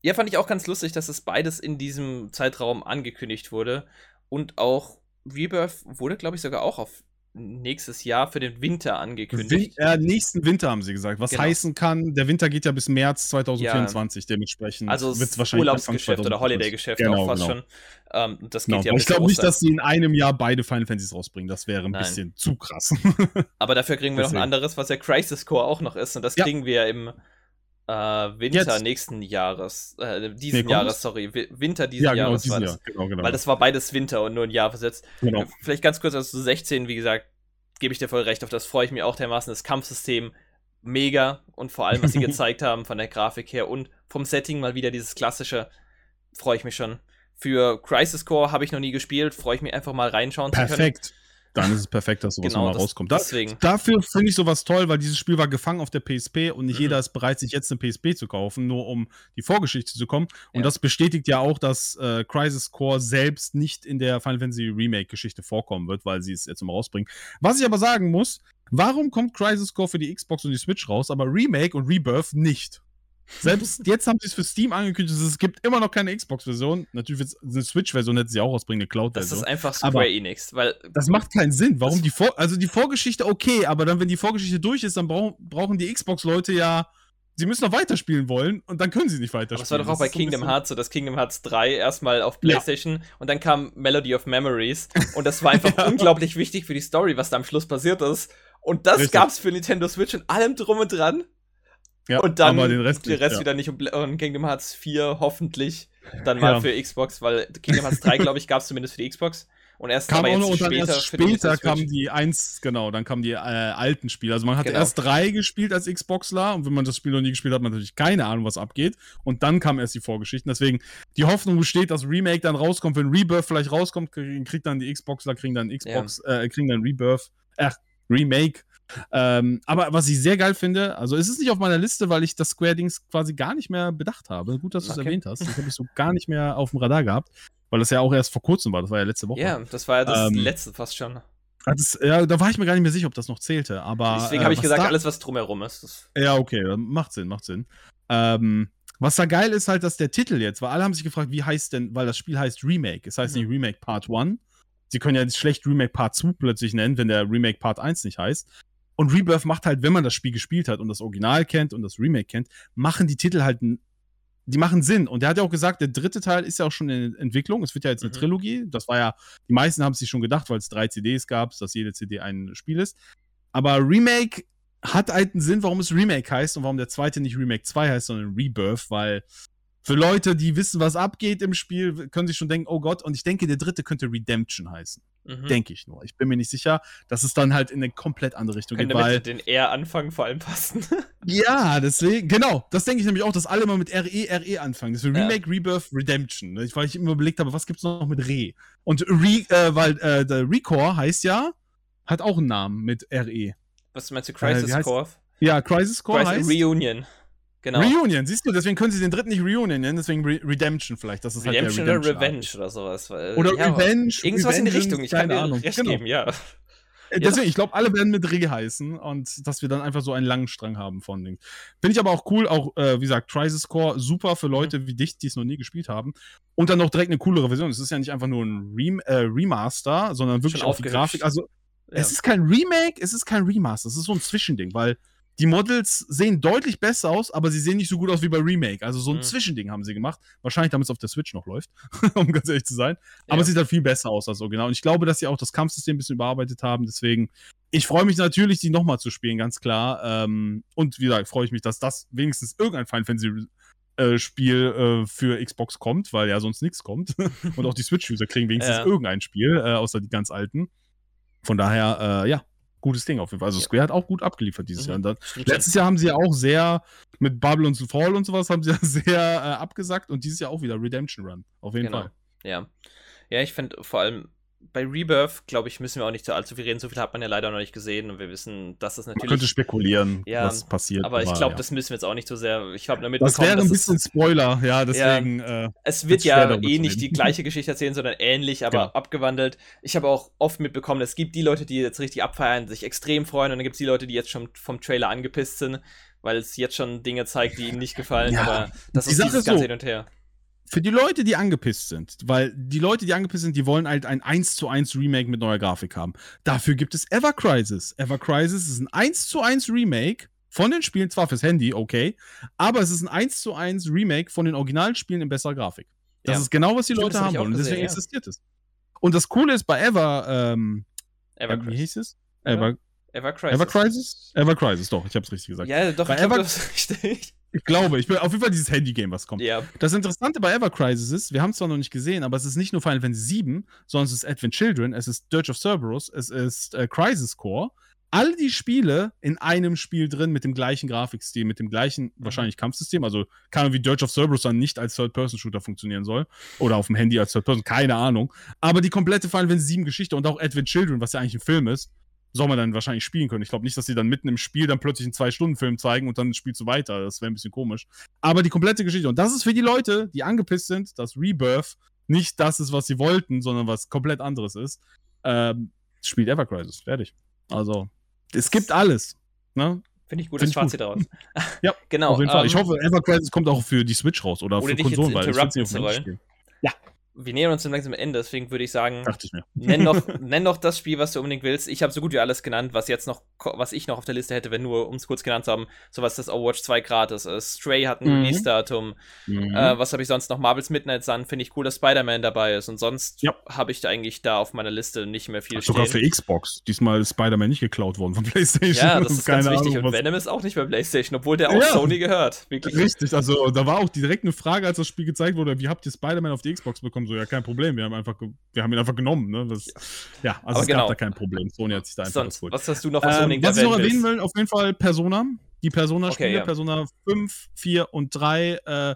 Ja, fand ich auch ganz lustig, dass es beides in diesem Zeitraum angekündigt wurde. Und auch Rebirth wurde, glaube ich, sogar auch auf nächstes Jahr für den Winter Win angekündigt. äh, nächsten Winter haben sie gesagt. Was Genau. heißen kann, der Winter geht ja bis März 2024, dementsprechend. Also wird's das wahrscheinlich Urlaubsgeschäft oder 2024. Holiday-Geschäft Genau, auch fast genau. schon. Ähm, das geht Genau. ja ich glaube nicht, dass sie in einem Jahr beide Final Fantasies rausbringen. Das wäre ein Nein. bisschen zu krass. Aber dafür kriegen wir noch ein anderes, was ja Crisis Core auch noch ist. Und das Ja. kriegen wir im äh, Winter Jetzt. nächsten Jahres. Äh, diesen Nee, Jahres, es? sorry. Wi- Winter diesen ja, genau, Jahres war Jahr. das. Genau, genau. Weil das war beides Winter und nur ein Jahr versetzt. genau. Äh, Vielleicht ganz kurz, also zu 16, wie gesagt, gebe ich dir voll recht, auf das freue ich mich auch dermaßen. Das Kampfsystem mega und vor allem, was sie gezeigt haben von der Grafik her und vom Setting mal wieder dieses klassische, freue ich mich schon. Für Crisis Core habe ich noch nie gespielt, freue ich mich einfach mal reinschauen zu können. Perfekt. Dann ist es perfekt, dass sowas Genau, nochmal das- rauskommt. Da, deswegen. dafür finde ich sowas toll, weil dieses Spiel war gefangen auf der PSP und nicht Mhm. jeder ist bereit, sich jetzt eine PSP zu kaufen, nur um die Vorgeschichte zu kommen. Und Ja. das bestätigt ja auch, dass äh, Crisis Core selbst nicht in der Final Fantasy Remake-Geschichte vorkommen wird, weil sie es jetzt immer rausbringen. Was ich aber sagen muss, warum kommt Crisis Core für die Xbox und die Switch raus, aber Remake und Rebirth nicht? Selbst jetzt haben sie es für Steam angekündigt, es gibt immer noch keine Xbox-Version. Natürlich wird eine Switch-Version hätte sie auch rausbringen, eine Das Cloud-Version. ist einfach Square Aber- Enix, weil Das macht keinen Sinn. Warum Das- die Vor also die Vorgeschichte okay, aber dann wenn die Vorgeschichte durch ist, dann brauch brauchen die Xbox Leute ja sie müssen noch weiterspielen wollen und dann können sie nicht weiterspielen. Aber es war doch auch Das bei so Kingdom bisschen- Hearts so, dass Kingdom Hearts 3 erstmal auf Ja. PlayStation und dann kam Melody of Memories und das war einfach Ja. unglaublich wichtig für die Story, was da am Schluss passiert ist. Und das Richtig. gab's für Nintendo Switch und allem drum und dran. Ja, und dann aber den Rest, der nicht, Rest ja. wieder nicht und, Kingdom Hearts 4 hoffentlich dann mal Ja. für Xbox, weil Kingdom Hearts 3, glaube ich, gab's zumindest für die Xbox. Und erst kam auch noch und dann später erst später kamen die eins, genau, dann kamen die äh, alten Spiele. Also man hat Genau. erst drei gespielt als Xboxler und wenn man das Spiel noch nie gespielt hat, hat man natürlich keine Ahnung, was abgeht. Und dann kamen erst die Vorgeschichten. Deswegen die Hoffnung besteht, dass Remake dann rauskommt, wenn Rebirth vielleicht rauskommt, kriegt dann die Xboxler, kriegen dann Xbox, äh, kriegen dann Rebirth, äh, Remake. Ähm, aber was ich sehr geil finde, also es ist nicht auf meiner Liste, weil ich das Square-Dings quasi gar nicht mehr bedacht habe. Gut, dass du es Okay. erwähnt hast. Das habe ich so gar nicht mehr auf dem Radar gehabt, weil das ja auch erst vor kurzem war. Das war ja letzte Woche. Ja, das war ja das Ähm, letzte fast schon. Das, ja, da war ich mir gar nicht mehr sicher, ob das noch zählte. Aber Deswegen äh, habe ich was gesagt, da, alles, was drumherum ist. Ja, okay, macht Sinn, macht Sinn. Ähm, was da geil ist halt, dass der Titel jetzt, weil alle haben sich gefragt, wie heißt denn, weil das Spiel heißt Remake. Es heißt Mhm. nicht Remake Part 1. Sie können ja jetzt schlecht Remake Part 2 plötzlich nennen, wenn der Remake Part 1 nicht heißt. Und Rebirth macht halt, wenn man das Spiel gespielt hat und das Original kennt und das Remake kennt, machen die Titel halt, die machen Sinn. Und der hat ja auch gesagt, der dritte Teil ist ja auch schon in Entwicklung. Es wird ja jetzt eine mhm. Trilogie. Das war ja, die meisten haben es sich schon gedacht, weil es drei CDs gab, dass jede CD ein Spiel ist. Aber Remake hat halt einen Sinn, warum es Remake heißt und warum der zweite nicht Remake 2 heißt, sondern Rebirth, weil für Leute, die wissen, was abgeht im Spiel, können sich schon denken, oh Gott, und ich denke, der dritte könnte Redemption heißen. Mhm. Denke ich nur. Ich bin mir nicht sicher, dass es dann halt in eine komplett andere Richtung geht. Weil den R-Anfang vor allem passen. ja, deswegen, genau. Das denke ich nämlich auch, dass alle mal mit RE, RE anfangen. Das ist Remake. Rebirth, Redemption. Ne? Weil ich immer überlegt habe, was gibt es noch mit Re? Und Re, äh, weil äh, der Recore heißt ja, hat auch einen Namen mit RE. Was meinst du, Crisis äh, Core? Ja, Crisis Core Crisis heißt. Reunion. Genau. Reunion, siehst du, deswegen können sie den dritten nicht Reunion nennen, deswegen Re Redemption vielleicht. Das ist Redemption, halt Redemption oder Revenge oder sowas. Oder ja, Revenge. Irgendwas in die Richtung, ich kann dir Ahnung. recht genau. geben, ja. Äh, deswegen, ja. ich glaube, alle werden mit Re heißen und dass wir dann einfach so einen langen Strang haben von Dings. Finde ich aber auch cool, auch, äh, wie gesagt, Crisis Core, super für Leute mhm. wie dich, die es noch nie gespielt haben. Und dann noch direkt eine coolere Version. Es ist ja nicht einfach nur ein Rem äh, Remaster, sondern wirklich auch die Grafik. Also, ja. es ist kein Remake, es ist kein Remaster, es ist so ein Zwischending, weil die Models sehen deutlich besser aus, aber sie sehen nicht so gut aus wie bei Remake. Also so ein mhm. Zwischending haben sie gemacht. Wahrscheinlich, damit es auf der Switch noch läuft, um ganz ehrlich zu sein. Aber ja. es sieht halt viel besser aus als so genau. Und ich glaube, dass sie auch das Kampfsystem ein bisschen überarbeitet haben. Deswegen, ich freue mich natürlich, die nochmal zu spielen, ganz klar. Ähm, und wie gesagt, freue ich mich, dass das wenigstens irgendein Final Fantasy äh, Spiel äh, für Xbox kommt, weil ja sonst nichts kommt. und auch die Switch-User kriegen wenigstens ja. irgendein Spiel, äh, außer die ganz alten. Von daher, äh, ja, gutes Ding auf jeden Fall. Also Square hat auch gut abgeliefert dieses mhm. Jahr. Letztes Jahr haben sie ja auch sehr mit Babylon's Fall und sowas haben sie ja sehr äh, abgesagt und dieses Jahr auch wieder Redemption Run. Auf jeden genau. Fall. Ja. Ja, ich finde vor allem bei Rebirth, glaube ich, müssen wir auch nicht zu allzu viel reden. So viel hat man ja leider noch nicht gesehen und wir wissen, dass das natürlich. Man könnte spekulieren, ja, was passiert. Aber ich glaube, ja. das müssen wir jetzt auch nicht so sehr. Ich habe damit Das wäre ein bisschen Spoiler, ja, deswegen. Ja, äh, es wird ja eh nicht die gleiche Geschichte erzählen, sondern ähnlich, aber genau. abgewandelt. Ich habe auch oft mitbekommen, es gibt die Leute, die jetzt richtig abfeiern, sich extrem freuen und dann gibt es die Leute, die jetzt schon vom Trailer angepisst sind, weil es jetzt schon Dinge zeigt, die ihnen nicht gefallen. Ja, aber das ist dieses ganze so. Hin und Her für die Leute, die angepisst sind, weil die Leute, die angepisst sind, die wollen halt ein 1 zu 1 Remake mit neuer Grafik haben. Dafür gibt es Ever Crisis. Ever Crisis ist ein 1 zu 1 Remake von den Spielen, zwar fürs Handy, okay, aber es ist ein 1 zu 1 Remake von den Originalspielen in besserer Grafik. Das ja. ist genau, was die Stimmt, Leute haben wollen. Und deswegen ja. existiert es. Und das Coole ist bei Ever, ähm, Ever äh, wie hieß es? Ever, Ever Crisis. Ever Crisis? Ever Crisis, doch, ich hab's richtig gesagt. Ja, doch, bei ich Ever, glaub, das richtig. Ich glaube, ich bin auf jeden Fall dieses Handy-Game, was kommt. Ja. Das Interessante bei Ever Crisis ist, wir haben es zwar noch nicht gesehen, aber es ist nicht nur Final Fantasy VII, sondern es ist Advent Children, es ist Dirge of Cerberus, es ist äh, Crisis Core. All die Spiele in einem Spiel drin mit dem gleichen Grafikstil, mit dem gleichen mhm. wahrscheinlich Kampfsystem. Also keine Ahnung, wie Dirge of Cerberus dann nicht als Third-Person-Shooter funktionieren soll. Oder auf dem Handy als Third-Person, keine Ahnung. Aber die komplette Final Fantasy VII Geschichte und auch Advent Children, was ja eigentlich ein Film ist, soll man dann wahrscheinlich spielen können. Ich glaube nicht, dass sie dann mitten im Spiel dann plötzlich einen Zwei-Stunden-Film zeigen und dann spielst du weiter. Das wäre ein bisschen komisch. Aber die komplette Geschichte. Und das ist für die Leute, die angepisst sind, dass Rebirth nicht das ist, was sie wollten, sondern was komplett anderes ist. Ähm, spielt Ever Crisis. Fertig. Also, es gibt alles. Ne? Finde ich gutes Fazit daraus. ja, genau. Auf jeden Fall. Um, ich ähm, hoffe, Ever Crisis kommt auch für die Switch raus oder, oder für Konsolen, weil ich nicht auf Spielen. Ja wir nähern uns langsam am Ende, deswegen würde ich sagen, ich nenn, noch, nenn noch das Spiel, was du unbedingt willst. Ich habe so gut wie alles genannt, was jetzt noch, was ich noch auf der Liste hätte, wenn nur, um es kurz genannt zu haben, sowas das Overwatch 2 gratis ist. Stray hat ein mhm. Release-Datum. Mhm. Äh, was habe ich sonst noch? Marvel's Midnight Sun, finde ich cool, dass Spider-Man dabei ist. Und sonst ja. habe ich da eigentlich da auf meiner Liste nicht mehr viel Ach, Sogar für Xbox. Diesmal ist Spider-Man nicht geklaut worden von PlayStation. Ja, das ist ganz wichtig. Ahnung, und Venom ist auch nicht bei PlayStation, obwohl der auch ja. Sony gehört. Wirklich. Richtig, also da war auch direkt eine Frage, als das Spiel gezeigt wurde, wie habt ihr Spider-Man auf die Xbox bekommen? So, ja, kein Problem, wir haben einfach, wir haben ihn einfach genommen. Ne? Das, ja, also Aber es genau. gab da kein Problem. Sony hat sich da einfach Sonst, Was hast du noch, was, ähm, was ich noch erwähnen will, auf jeden Fall Persona. Die Persona-Spiele, okay, ja. Persona 5, 4 und 3, äh,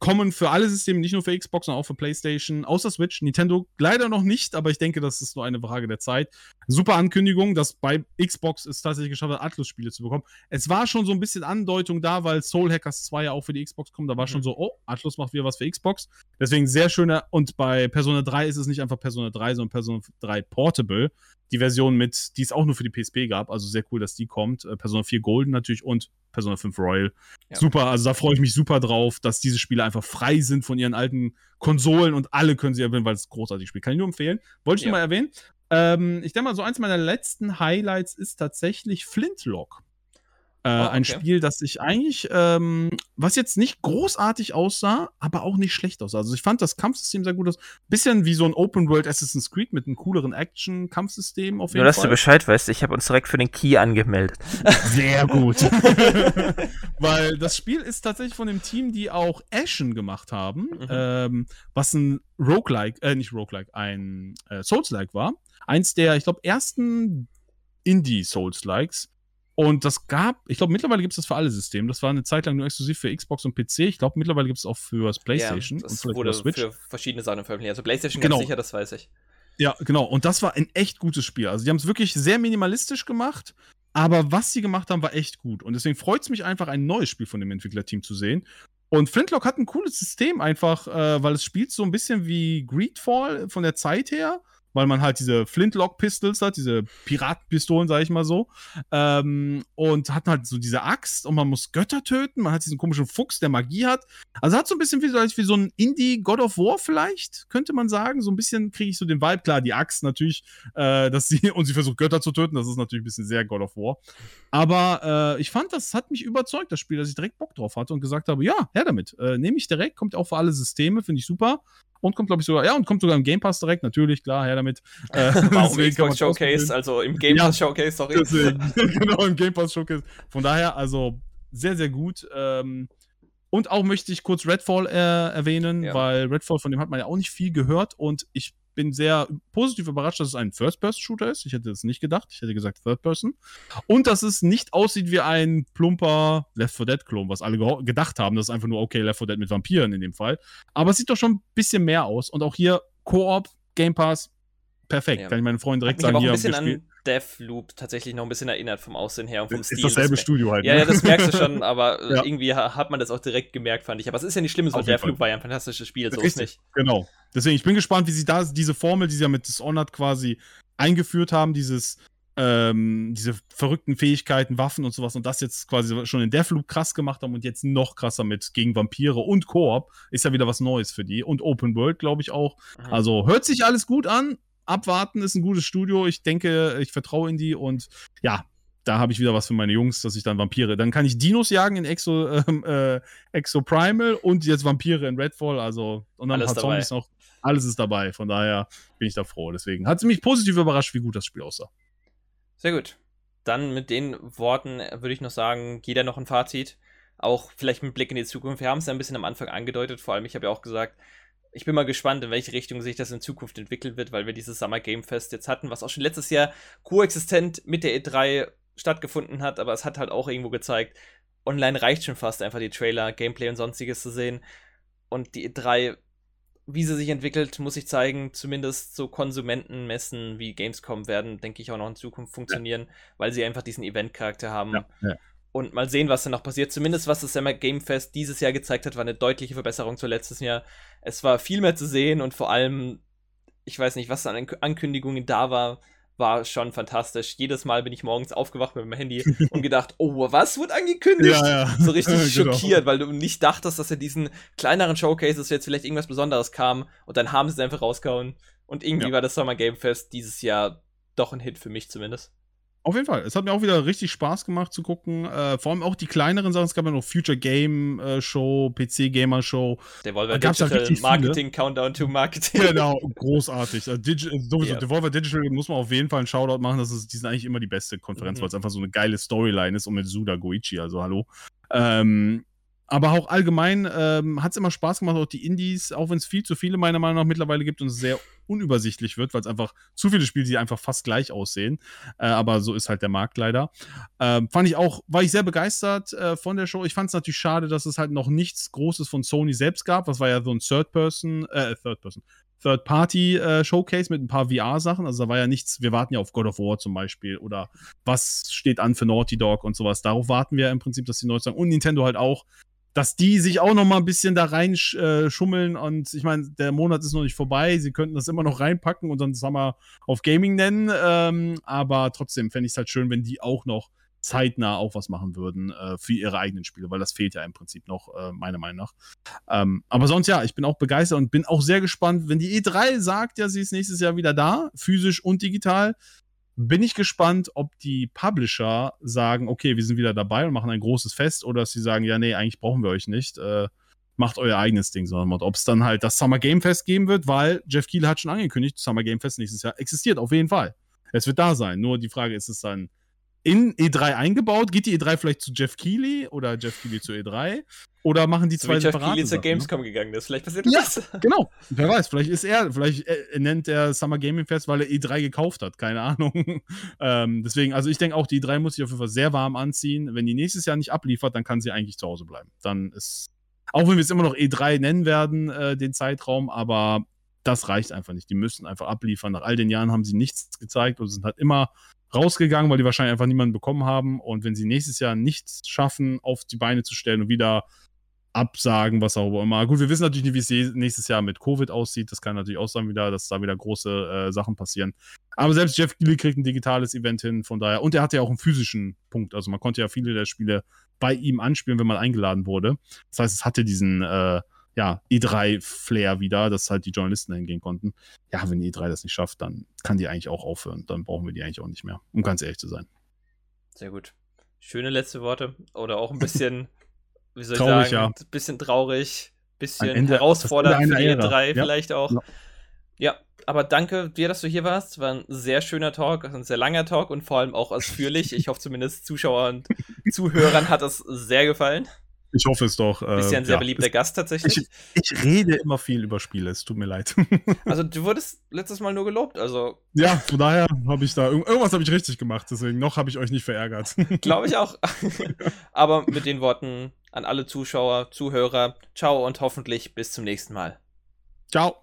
kommen für alle Systeme, nicht nur für Xbox, sondern auch für PlayStation, außer Switch. Nintendo leider noch nicht, aber ich denke, das ist nur eine Frage der Zeit. Super Ankündigung, dass bei Xbox es tatsächlich geschafft hat, Atlus-Spiele zu bekommen. Es war schon so ein bisschen Andeutung da, weil Soul Hackers 2 ja auch für die Xbox kommt. Da war mhm. schon so, oh, Atlus macht wieder was für Xbox. Deswegen sehr schöner. Und bei Persona 3 ist es nicht einfach Persona 3, sondern Persona 3 Portable die Version mit, die es auch nur für die PSP gab, also sehr cool, dass die kommt. Äh, Persona 4 Golden natürlich und Persona 5 Royal. Ja. Super, also da freue ich mich super drauf, dass diese Spiele einfach frei sind von ihren alten Konsolen und alle können sie erwähnen, weil es großartig spielt. Kann ich nur empfehlen. Wollte ich ja. nur mal erwähnen. Ähm, ich denke mal, so eins meiner letzten Highlights ist tatsächlich Flintlock. Äh, oh, okay. Ein Spiel, das ich eigentlich, ähm, was jetzt nicht großartig aussah, aber auch nicht schlecht aussah. Also ich fand das Kampfsystem sehr gut aus. Bisschen wie so ein Open World Assassin's Creed mit einem cooleren Action-Kampfsystem auf jeden Nur, dass Fall. du Bescheid weißt, ich habe uns direkt für den Key angemeldet. Sehr gut. Weil das Spiel ist tatsächlich von dem Team, die auch Ashen gemacht haben, mhm. ähm, was ein Roguelike, äh, nicht Roguelike, ein äh, Souls-like war. Eins der, ich glaube, ersten Indie-Souls-likes und das gab, ich glaube, mittlerweile gibt es das für alle Systeme. Das war eine Zeit lang nur exklusiv für Xbox und PC. Ich glaube, mittlerweile gibt es auch für das PlayStation. Ja, das und wurde Switch. für verschiedene Sachen veröffentlicht. Also PlayStation genau. ganz sicher, das weiß ich. Ja, genau. Und das war ein echt gutes Spiel. Also, die haben es wirklich sehr minimalistisch gemacht. Aber was sie gemacht haben, war echt gut. Und deswegen freut es mich einfach, ein neues Spiel von dem Entwicklerteam zu sehen. Und Flintlock hat ein cooles System einfach, äh, weil es spielt so ein bisschen wie Greedfall von der Zeit her weil man halt diese Flintlock-Pistols hat, diese Piratenpistolen, sag ich mal so. Ähm, und hat halt so diese Axt und man muss Götter töten. Man hat diesen komischen Fuchs, der Magie hat. Also hat so ein bisschen wie, wie so ein Indie-God of War vielleicht, könnte man sagen. So ein bisschen kriege ich so den Vibe. Klar, die Axt natürlich, äh, dass sie, und sie versucht Götter zu töten, das ist natürlich ein bisschen sehr God of War. Aber äh, ich fand, das hat mich überzeugt, das Spiel, dass ich direkt Bock drauf hatte und gesagt habe, ja, her damit. Äh, Nehme ich direkt, kommt auch für alle Systeme, finde ich super. Und kommt, glaube ich, sogar, ja, und kommt sogar im Game Pass direkt, natürlich, klar, her damit. Äh, Warum Xbox Showcase, also im Game Pass ja, Showcase, sorry. Deswegen, genau, im Game Pass Showcase. Von daher, also sehr, sehr gut. Ähm, und auch möchte ich kurz Redfall äh, erwähnen, ja. weil Redfall, von dem hat man ja auch nicht viel gehört und ich bin sehr positiv überrascht, dass es ein First-Person-Shooter ist. Ich hätte das nicht gedacht. Ich hätte gesagt Third-Person. Und dass es nicht aussieht wie ein plumper Left 4 Dead-Klon, was alle gedacht haben. Das ist einfach nur okay, Left 4 Dead mit Vampiren in dem Fall. Aber es sieht doch schon ein bisschen mehr aus. Und auch hier Koop, Game Pass, perfekt. Ja. Kann ich meinen Freunden direkt sagen. Auch ein bisschen an Deathloop tatsächlich noch ein bisschen erinnert vom Aussehen her und vom Stil. Ist dasselbe das Studio halt. Ja, ne? ja, das merkst du schon, aber ja. irgendwie hat man das auch direkt gemerkt, fand ich. Aber es ist ja nicht schlimm, weil Deathloop war ja ein fantastisches Spiel, so ist nicht. Genau. Deswegen, ich bin gespannt, wie sie da diese Formel, die sie ja mit Dishonored quasi eingeführt haben, dieses ähm, diese verrückten Fähigkeiten, Waffen und sowas und das jetzt quasi schon in Deathloop krass gemacht haben und jetzt noch krasser mit gegen Vampire und Koop, ist ja wieder was Neues für die und Open World, glaube ich auch. Mhm. Also hört sich alles gut an, abwarten, ist ein gutes Studio. Ich denke, ich vertraue in die und ja, da habe ich wieder was für meine Jungs, dass ich dann Vampire. Dann kann ich Dinos jagen in Exo, ähm, äh, Exo Primal und jetzt Vampire in Redfall. Also, und dann alles ein paar dabei. Zombies noch. Alles ist dabei. Von daher bin ich da froh. Deswegen hat es mich positiv überrascht, wie gut das Spiel aussah. Sehr gut. Dann mit den Worten würde ich noch sagen, jeder noch ein Fazit. Auch vielleicht mit Blick in die Zukunft. Wir haben es ja ein bisschen am Anfang angedeutet. Vor allem, ich habe ja auch gesagt, ich bin mal gespannt, in welche Richtung sich das in Zukunft entwickeln wird, weil wir dieses Summer Game Fest jetzt hatten, was auch schon letztes Jahr koexistent mit der E3 stattgefunden hat, aber es hat halt auch irgendwo gezeigt, online reicht schon fast einfach die Trailer, Gameplay und sonstiges zu sehen. Und die E3, wie sie sich entwickelt, muss ich zeigen, zumindest so Konsumentenmessen wie Gamescom werden, denke ich, auch noch in Zukunft funktionieren, ja. weil sie einfach diesen Event-Charakter haben. Ja, ja und mal sehen, was da noch passiert. Zumindest was das Summer Game Fest dieses Jahr gezeigt hat, war eine deutliche Verbesserung zu letztes Jahr. Es war viel mehr zu sehen und vor allem, ich weiß nicht, was an Ankündigungen da war, war schon fantastisch. Jedes Mal bin ich morgens aufgewacht mit meinem Handy und gedacht, oh, was wird angekündigt? Ja, ja. So richtig genau. schockiert, weil du nicht dachtest, dass in diesen kleineren Showcases jetzt vielleicht irgendwas Besonderes kam und dann haben sie es einfach rausgehauen. Und irgendwie ja. war das Summer Game Fest dieses Jahr doch ein Hit für mich zumindest. Auf jeden Fall. Es hat mir auch wieder richtig Spaß gemacht zu gucken. Äh, vor allem auch die kleineren Sachen. Es gab ja noch Future Game äh, Show, PC Gamer Show. Devolver Digital Marketing Countdown to Marketing. Genau, großartig. Also, Digi sowieso, yeah. Devolver Digital muss man auf jeden Fall einen Shoutout machen. Das ist, die sind eigentlich immer die beste Konferenz, mhm. weil es einfach so eine geile Storyline ist und mit Suda Goichi, also hallo. Ähm, aber auch allgemein ähm, hat es immer Spaß gemacht, auch die Indies, auch wenn es viel zu viele meiner Meinung nach mittlerweile gibt und es sehr unübersichtlich wird, weil es einfach zu viele Spiele, die einfach fast gleich aussehen. Äh, aber so ist halt der Markt leider. Ähm, fand ich auch, war ich sehr begeistert äh, von der Show. Ich fand es natürlich schade, dass es halt noch nichts Großes von Sony selbst gab. Das war ja so ein Third-Person, äh, Third-Person, Third-Party-Showcase äh, mit ein paar VR-Sachen. Also da war ja nichts, wir warten ja auf God of War zum Beispiel oder was steht an für Naughty Dog und sowas. Darauf warten wir im Prinzip, dass die neu sagen. Und Nintendo halt auch dass die sich auch noch mal ein bisschen da reinschummeln äh, und ich meine, der Monat ist noch nicht vorbei, sie könnten das immer noch reinpacken und dann Summer auf Gaming nennen, ähm, aber trotzdem fände ich es halt schön, wenn die auch noch zeitnah auch was machen würden äh, für ihre eigenen Spiele, weil das fehlt ja im Prinzip noch, äh, meiner Meinung nach. Ähm, aber sonst ja, ich bin auch begeistert und bin auch sehr gespannt, wenn die E3 sagt, ja, sie ist nächstes Jahr wieder da, physisch und digital. Bin ich gespannt, ob die Publisher sagen, okay, wir sind wieder dabei und machen ein großes Fest oder dass sie sagen, ja, nee, eigentlich brauchen wir euch nicht. Äh, macht euer eigenes Ding, sondern ob es dann halt das Summer Game Fest geben wird, weil Jeff Kiel hat schon angekündigt, Summer Game Fest nächstes Jahr existiert auf jeden Fall. Es wird da sein. Nur die Frage ist es dann in E3 eingebaut? Geht die E3 vielleicht zu Jeff Keighley oder Jeff Keighley zu E3? Oder machen die zwei so Jeff Keighley zur ne? Gamescom ne? gegangen ist. Vielleicht passiert ja, das. genau. Wer weiß, vielleicht ist er, vielleicht äh, nennt er Summer Gaming Fest, weil er E3 gekauft hat. Keine Ahnung. ähm, deswegen, also ich denke auch, die E3 muss sich auf jeden Fall sehr warm anziehen. Wenn die nächstes Jahr nicht abliefert, dann kann sie eigentlich zu Hause bleiben. Dann ist, auch wenn wir es immer noch E3 nennen werden, äh, den Zeitraum, aber das reicht einfach nicht. Die müssen einfach abliefern. Nach all den Jahren haben sie nichts gezeigt und sind halt immer rausgegangen, weil die wahrscheinlich einfach niemanden bekommen haben. Und wenn sie nächstes Jahr nichts schaffen, auf die Beine zu stellen und wieder absagen, was auch immer. Gut, wir wissen natürlich nicht, wie es nächstes Jahr mit Covid aussieht. Das kann natürlich auch sein, wieder, dass da wieder große äh, Sachen passieren. Aber selbst Jeff Keighley kriegt ein digitales Event hin, von daher. Und er hatte ja auch einen physischen Punkt. Also man konnte ja viele der Spiele bei ihm anspielen, wenn man eingeladen wurde. Das heißt, es hatte diesen äh, ja, E3-Flair wieder, dass halt die Journalisten hingehen konnten. Ja, wenn die E3 das nicht schafft, dann kann die eigentlich auch aufhören. Dann brauchen wir die eigentlich auch nicht mehr, um ganz ehrlich zu sein. Sehr gut. Schöne letzte Worte. Oder auch ein bisschen, wie soll traurig, ich sagen, ja. ein bisschen traurig, bisschen Ende, herausfordernd für die E3 ja. vielleicht auch. Ja. ja. aber danke dir, dass du hier warst. War ein sehr schöner Talk, ein sehr langer Talk und vor allem auch ausführlich. ich hoffe zumindest Zuschauern und Zuhörern hat es sehr gefallen. Ich hoffe es doch. Äh, Bist ja ein sehr ja, beliebter Gast tatsächlich. Ich, ich, rede immer viel über Spiele, es tut mir leid. also du wurdest letztes Mal nur gelobt, also. Ja, von daher habe ich da irgendwas habe ich richtig gemacht, deswegen noch habe ich euch nicht verärgert. Glaube ich auch. Aber mit den Worten an alle Zuschauer, Zuhörer, ciao und hoffentlich bis zum nächsten Mal. Ciao.